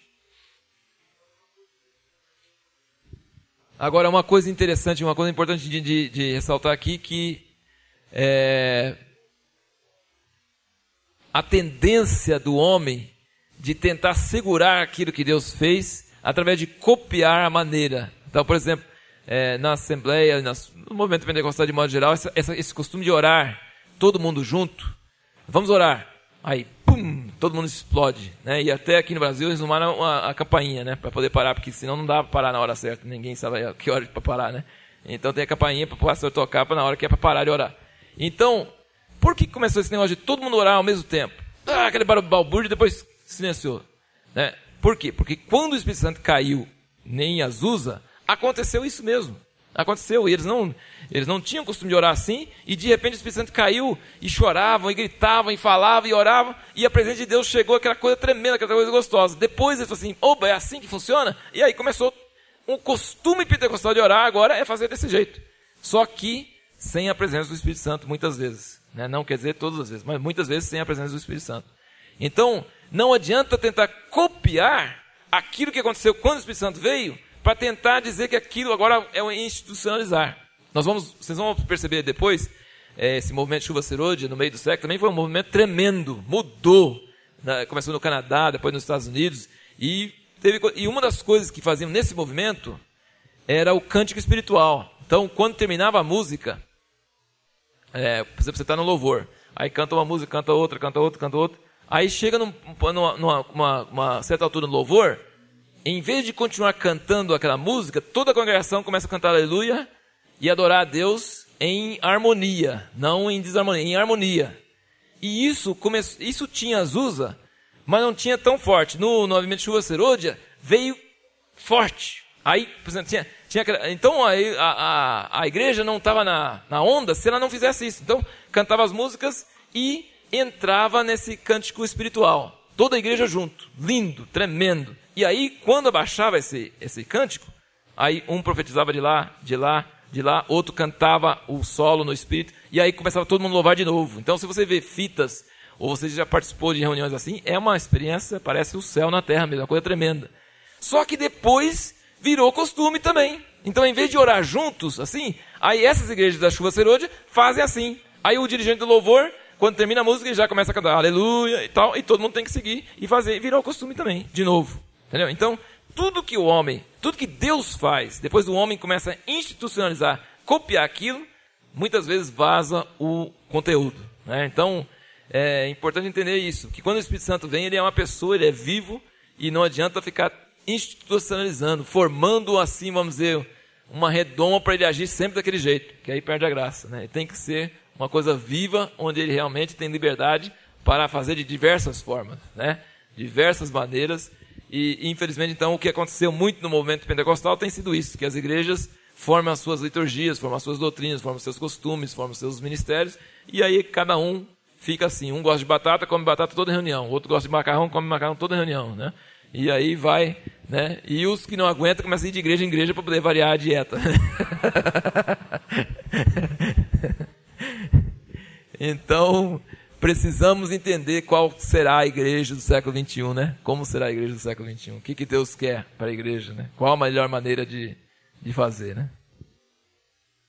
Agora, uma coisa interessante, uma coisa importante de, de, de ressaltar aqui, que é, a tendência do homem de tentar segurar aquilo que Deus fez através de copiar a maneira. Então, por exemplo, é, na Assembleia, no movimento pentecostal de modo geral, essa, essa, esse costume de orar, todo mundo junto. Vamos orar. Aí, pum, todo mundo explode. Né? E até aqui no Brasil eles arrumaram a, a campainha, né? Para poder parar, porque senão não dá para parar na hora certa. Ninguém sabe que hora para parar, né? Então tem a campainha para o pastor tocar para na hora que é para parar de orar. Então, Por que começou esse negócio de todo mundo orar ao mesmo tempo? Ah, aquele balbúrdio depois silenciou. Né? Por quê? Porque quando o Espírito Santo caiu em Azusa, aconteceu isso mesmo. Aconteceu, e eles não, eles não tinham costume de orar assim, e de repente o Espírito Santo caiu, e choravam, e gritavam, e falavam, e oravam, e a presença de Deus chegou, aquela coisa tremenda, aquela coisa gostosa. Depois eles falaram assim, oba, é assim que funciona? E aí começou um costume pentecostal de orar, agora é fazer desse jeito. Só que sem a presença do Espírito Santo, muitas vezes. Né? Não quer dizer todas as vezes, mas muitas vezes sem a presença do Espírito Santo. Então, não adianta tentar copiar aquilo que aconteceu quando o Espírito Santo veio, para tentar dizer que aquilo agora é institucionalizar. Nós vamos, vocês vão perceber depois, é, esse movimento Chuva Serôdia no meio do século também foi um movimento tremendo, mudou. Né? Começou no Canadá, depois nos Estados Unidos, e, teve, e uma das coisas que faziam nesse movimento era o cântico espiritual. Então, quando terminava a música, é, por exemplo, você está no louvor, aí canta uma música, canta outra, canta outra, canta outra, aí chega num, numa, numa uma certa altura no louvor, em vez de continuar cantando aquela música, toda a congregação começa a cantar aleluia e adorar a Deus em harmonia, não em desarmonia, em harmonia. E isso, come, isso tinha Azusa, mas não tinha tão forte. No, no movimento Chuva Serôdia, veio forte. Aí, por exemplo, tinha, tinha então a, a, a igreja não estava na, na onda se ela não fizesse isso. Então, cantava as músicas e entrava nesse cântico espiritual. Toda a igreja junto. Lindo, tremendo. E aí, quando abaixava esse, esse cântico, aí um profetizava de lá, de lá, de lá, outro cantava o solo no espírito, e aí começava todo mundo a louvar de novo. Então, se você vê fitas, ou você já participou de reuniões assim, é uma experiência, parece o céu na terra mesmo, uma coisa tremenda. Só que depois virou costume também. Então, em vez de orar juntos, assim, aí essas igrejas da chuva serôdia fazem assim. Aí o dirigente do louvor, quando termina a música, ele já começa a cantar aleluia e tal, e todo mundo tem que seguir e fazer. Virou costume também, de novo. Entendeu? Então, tudo que o homem, tudo que Deus faz, depois o homem começa a institucionalizar, copiar aquilo, muitas vezes vaza o conteúdo. Né? Então, é importante entender isso, que quando o Espírito Santo vem, ele é uma pessoa, ele é vivo, e não adianta ficar institucionalizando, formando assim, vamos dizer, uma redoma para ele agir sempre daquele jeito, que aí perde a graça. Né? Ele tem que ser uma coisa viva, onde ele realmente tem liberdade para fazer de diversas formas, né? diversas maneiras, e, infelizmente, então, o que aconteceu muito no movimento pentecostal tem sido isso, que as igrejas formam as suas liturgias, formam as suas doutrinas, formam os seus costumes, formam os seus ministérios, e aí cada um fica assim. Um gosta de batata, come batata toda reunião. Outro gosta de macarrão, come macarrão toda reunião, né? E aí vai, né? E os que não aguentam começam a ir de igreja em igreja para poder variar a dieta. então, precisamos entender qual será a igreja do século XXI, né? Como será a igreja do século XXI? O que, que Deus quer para a igreja, né? Qual a melhor maneira de, de fazer, né?